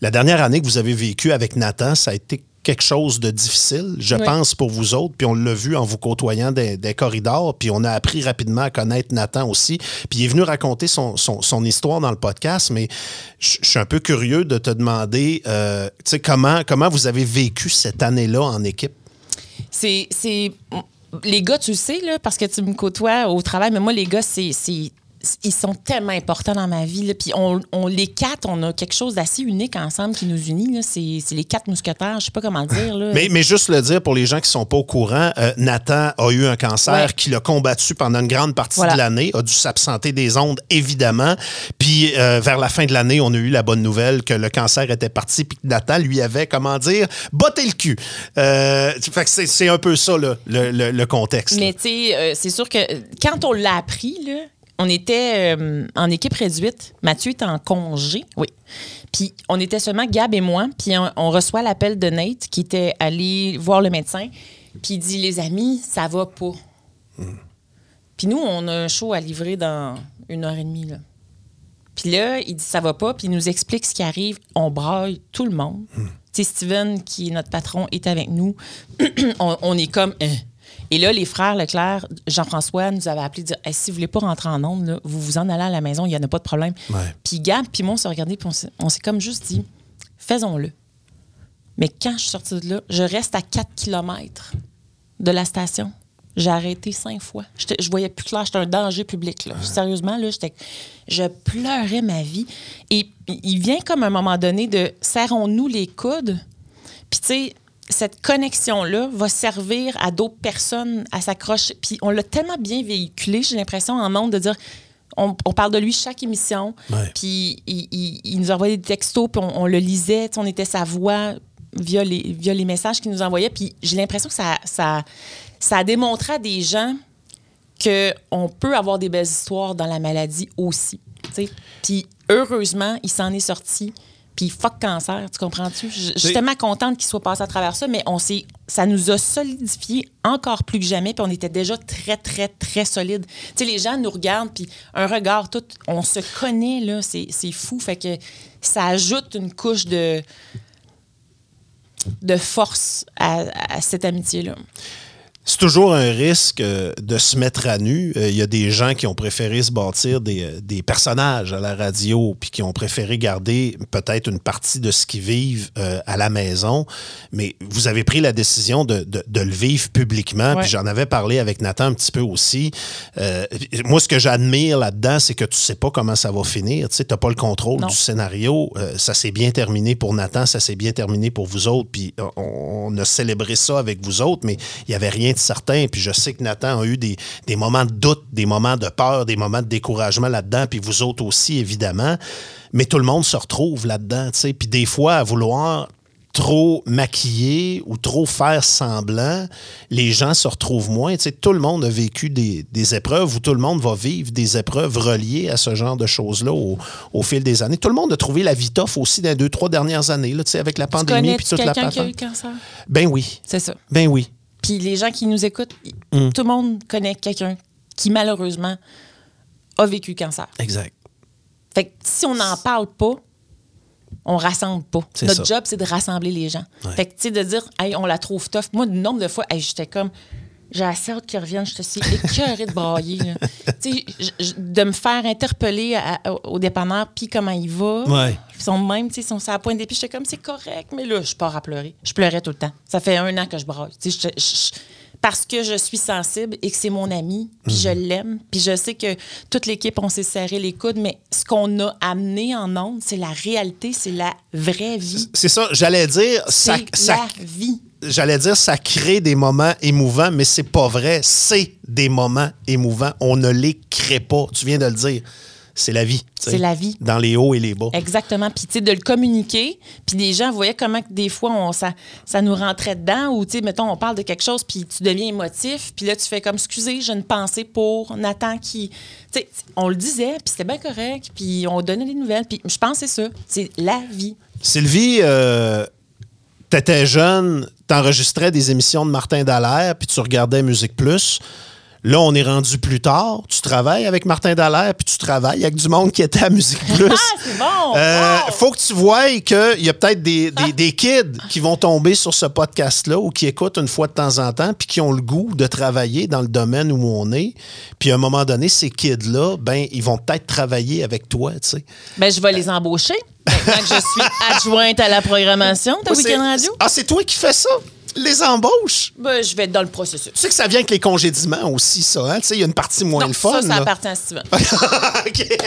La dernière année que vous avez vécue avec Nathan, ça a été quelque chose de difficile, je Oui. pense, pour vous autres. Puis on l'a vu en vous côtoyant des, des corridors. Puis on a appris rapidement à connaître Nathan aussi. Puis il est venu raconter son, son- son histoire dans le podcast. Mais je suis un peu curieux de te demander, euh, tu sais, comment, comment vous avez vécu cette année-là en équipe? C'est. c'est- Les gars, tu le sais, là, parce que tu me côtoies au travail, mais moi, les gars, c'est. Ils sont tellement importants dans ma vie. là. Puis on, on- les quatre, on a quelque chose d'assez unique ensemble qui nous unit. C'est les quatre mousquetaires, je sais pas comment dire. Là. Mais, mais juste le dire pour les gens qui sont pas au courant, euh, Nathan a eu un cancer Ouais. qu'il a combattu pendant une grande partie Voilà. de l'année, a dû s'absenter des ondes, évidemment. Puis euh, vers la fin de l'année, on a eu la bonne nouvelle que le cancer était parti, puis que Nathan lui avait, comment dire, botté le cul. Euh, fait que c'est, un peu ça, là, le, le- le contexte. Mais tu sais, c'est sûr que quand on l'a appris, là, on était euh, en équipe réduite. Mathieu était en congé, oui. Puis on était seulement Gab et moi. Puis on, on reçoit l'appel de Nate qui était allé voir le médecin. Puis il dit Les amis, ça va pas. Puis nous, on a un show à livrer dans une heure et demie. Là. Puis là, il dit ça va pas, puis il nous explique ce qui arrive. On braille tout le monde. Tu sais, Steven, qui est notre patron, est avec nous. on, on est comme. Hein? Et là, les frères Leclerc, Jean-François nous avaient appelé dire Hey, si vous voulez pas rentrer en onde, là, vous vous en allez à la maison, il n'y en a pas de problème. Ouais. Puis Gab, puis moi, on s'est regardé, puis on s'est- comme juste dit faisons-le. Mais quand je suis sortie de là, je reste à 4 km de la station. J'ai arrêté cinq fois. Je voyais plus clair. J'étais un danger public. Là. Sérieusement, là, je pleurais ma vie. Et il il vient comme à un moment donné de serrons-nous les coudes. Puis, tu sais, cette connexion-là va servir à d'autres personnes à s'accrocher. Puis, on l'a tellement bien véhiculé, j'ai l'impression, en monde de dire. On, on parle de lui chaque émission, puis il, il- il nous envoyait des textos, puis on, on le lisait, on était sa voix via les, via les messages qu'il nous envoyait. Puis j'ai l'impression que ça, ça, ça a démontré à des gens qu'on peut avoir des belles histoires dans la maladie aussi. Puis heureusement, il s'en est sorti. Puis fuck cancer, tu comprends-tu? Je suis tellement contente qu'il soit passé à travers ça, mais on s'est, ça nous a solidifié encore plus que jamais, puis on était déjà très, très, très solide. Tu sais, les gens nous regardent, puis un regard, tout, on se connaît, là, c'est, c'est fou. Fait que ça ajoute une couche de, de force à, à cette amitié-là. C'est toujours un risque euh, de se mettre à nu. Euh, Il y a des gens qui ont préféré se bâtir des, euh, des personnages à la radio, puis qui ont préféré garder peut-être une partie de ce qu'ils vivent à la maison. Mais vous avez pris la décision de, de- de le vivre publiquement. Ouais. Puis j'en avais parlé avec Nathan un petit peu aussi. Euh, moi, ce que j'admire là-dedans, c'est que tu sais pas comment ça va finir. Tu n'as pas le contrôle Non. du scénario. Euh, ça s'est bien terminé pour Nathan, ça s'est bien terminé pour vous autres. Puis on, on a célébré ça avec vous autres, mais il n'y avait rien de certain. Puis je sais que Nathan a eu des, des moments de doute, des moments de peur, des moments de découragement là-dedans. Puis vous autres aussi, évidemment. Mais tout le monde se retrouve là-dedans. tu sais. Puis des fois, à vouloir trop maquiller ou trop faire semblant, les gens se retrouvent moins. Tu sais, tout le monde a vécu des, des épreuves ou tout le monde va vivre des épreuves reliées à ce genre de choses-là au, au fil des années. Tout le monde a trouvé la vie tough aussi dans les deux, trois dernières années, là, tu sais, avec la Tu pandémie puis toute la quelqu'un qui a eu cancer? Ben oui, C'est ça. ben oui. Puis les gens qui nous écoutent, Mm. tout le monde connaît quelqu'un qui, malheureusement, a vécu le cancer. Exact. Fait que si on n'en parle pas, on rassemble pas. Notre ça. job, c'est de rassembler les gens. Ouais. Fait que, tu sais, de dire, hey, on la trouve tough. Moi, le nombre de fois, hey, j'étais comme, j'ai assez hâte qu'ils reviennent, je te suis écœurée de brailler. de me faire interpeller à- à- au dépanneur, puis comment il va. Ouais. Ils sont même, tu sais, ils sont sur la pointe des pieds. J'étais comme, c'est correct, mais là, je pars à pleurer. Je pleurais tout le temps. Ça fait un an que je braille. Je- je- parce que je suis sensible et que c'est mon ami, puis je l'aime, puis je sais que toute l'équipe, on s'est serré les coudes, mais ce qu'on a amené en ondes, c'est la réalité, c'est la vraie vie. C'est ça, j'allais dire, ça, la vie. J'allais dire, ça crée des moments émouvants, mais c'est pas vrai. C'est des moments émouvants. On ne les crée pas. Tu viens de le dire. C'est la vie. C'est la vie. Dans les hauts et les bas. Exactement. Puis, tu sais, de le communiquer. Puis, les gens voyaient comment des fois, on, ça, ça nous rentrait dedans. Ou, tu sais, mettons, on parle de quelque chose, puis tu deviens émotif. Puis là, tu fais comme, excusez, j'ai une pensée pour Nathan qui. Tu sais, on le disait, puis c'était bien correct. Puis on donnait des nouvelles. Puis je pense que c'est ça. C'est la vie. Sylvie, euh, t'étais jeune, t'enregistrais des émissions de Martin Dallaire, puis tu regardais Musique Plus. Là, on est rendu plus tard. Tu travailles avec Martin Dallaire, puis tu travailles avec du monde qui était à Musique Plus. Ah, c'est bon! Euh, Wow! Faut que tu vois qu'il y a peut-être des, des- des kids qui vont tomber sur ce podcast-là ou qui écoutent une fois de temps en temps puis qui ont le goût de travailler dans le domaine où on est. Puis à un moment donné, ces kids-là, ben, ils vont peut-être travailler avec toi, tu sais. Ben, je vais les embaucher. Maintenant que je suis adjointe à la programmation de Weekend Radio, Ah, c'est toi qui fais ça? Les embauches? ben, je vais être dans le processus. Tu sais que ça vient avec les congédiements aussi, ça. Hein? Tu sais, il y a une partie moins Non, le fun. ça, ça là. appartient à Steven. OK.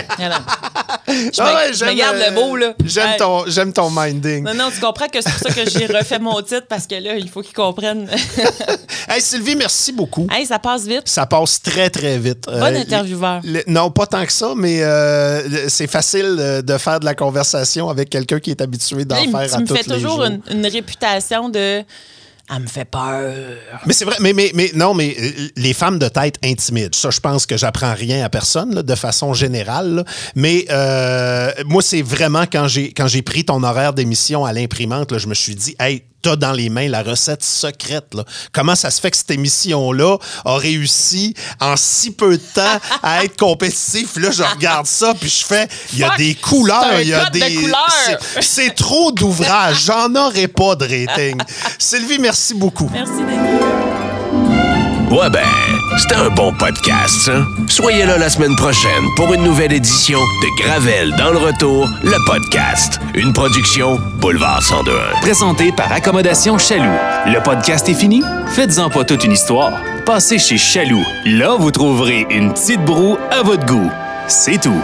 Je, Ah me, ouais, je j'aime, me garde euh, le là. J'aime ton, j'aime ton minding. Non, non, tu comprends que c'est pour ça que j'ai refait mon titre parce que là, il faut qu'ils comprennent. Hey, Sylvie, merci beaucoup. hey, ça passe vite. Ça passe très, très vite. Bon Euh, intervieweur. le- non, pas tant que ça, mais euh, c'est facile de faire de la conversation avec quelqu'un qui est habitué d'en me- faire tu à me tous fais les toujours jours. une, une réputation de. Elle me fait peur. Mais c'est vrai, mais, mais, mais non, mais euh, les femmes de tête intimident. Ça, je pense que j'apprends rien à personne de façon générale. là. Mais euh, moi, c'est vraiment quand j'ai quand j'ai pris ton horaire d'émission à l'imprimante, je me suis dit, hey, t'as dans les mains la recette secrète. Là. Comment ça se fait que cette émission-là a réussi en si peu de temps à être compétitif? Là, je regarde ça, puis je fais, il y a Fuck, des couleurs, il y a de des. couleurs. c'est- C'est trop d'ouvrages. J'en aurais pas de rating. Sylvie, merci beaucoup. Merci, Denis. Ouais ben, c'était un bon podcast, ça. Soyez là la semaine prochaine pour une nouvelle édition de Gravel dans le retour, le podcast. Une production Boulevard 102.1. Présenté par Accommodation Chaloux. Le podcast est fini? Faites-en pas toute une histoire. Passez chez Chaloux. Là, vous trouverez une petite broue à votre goût. C'est tout.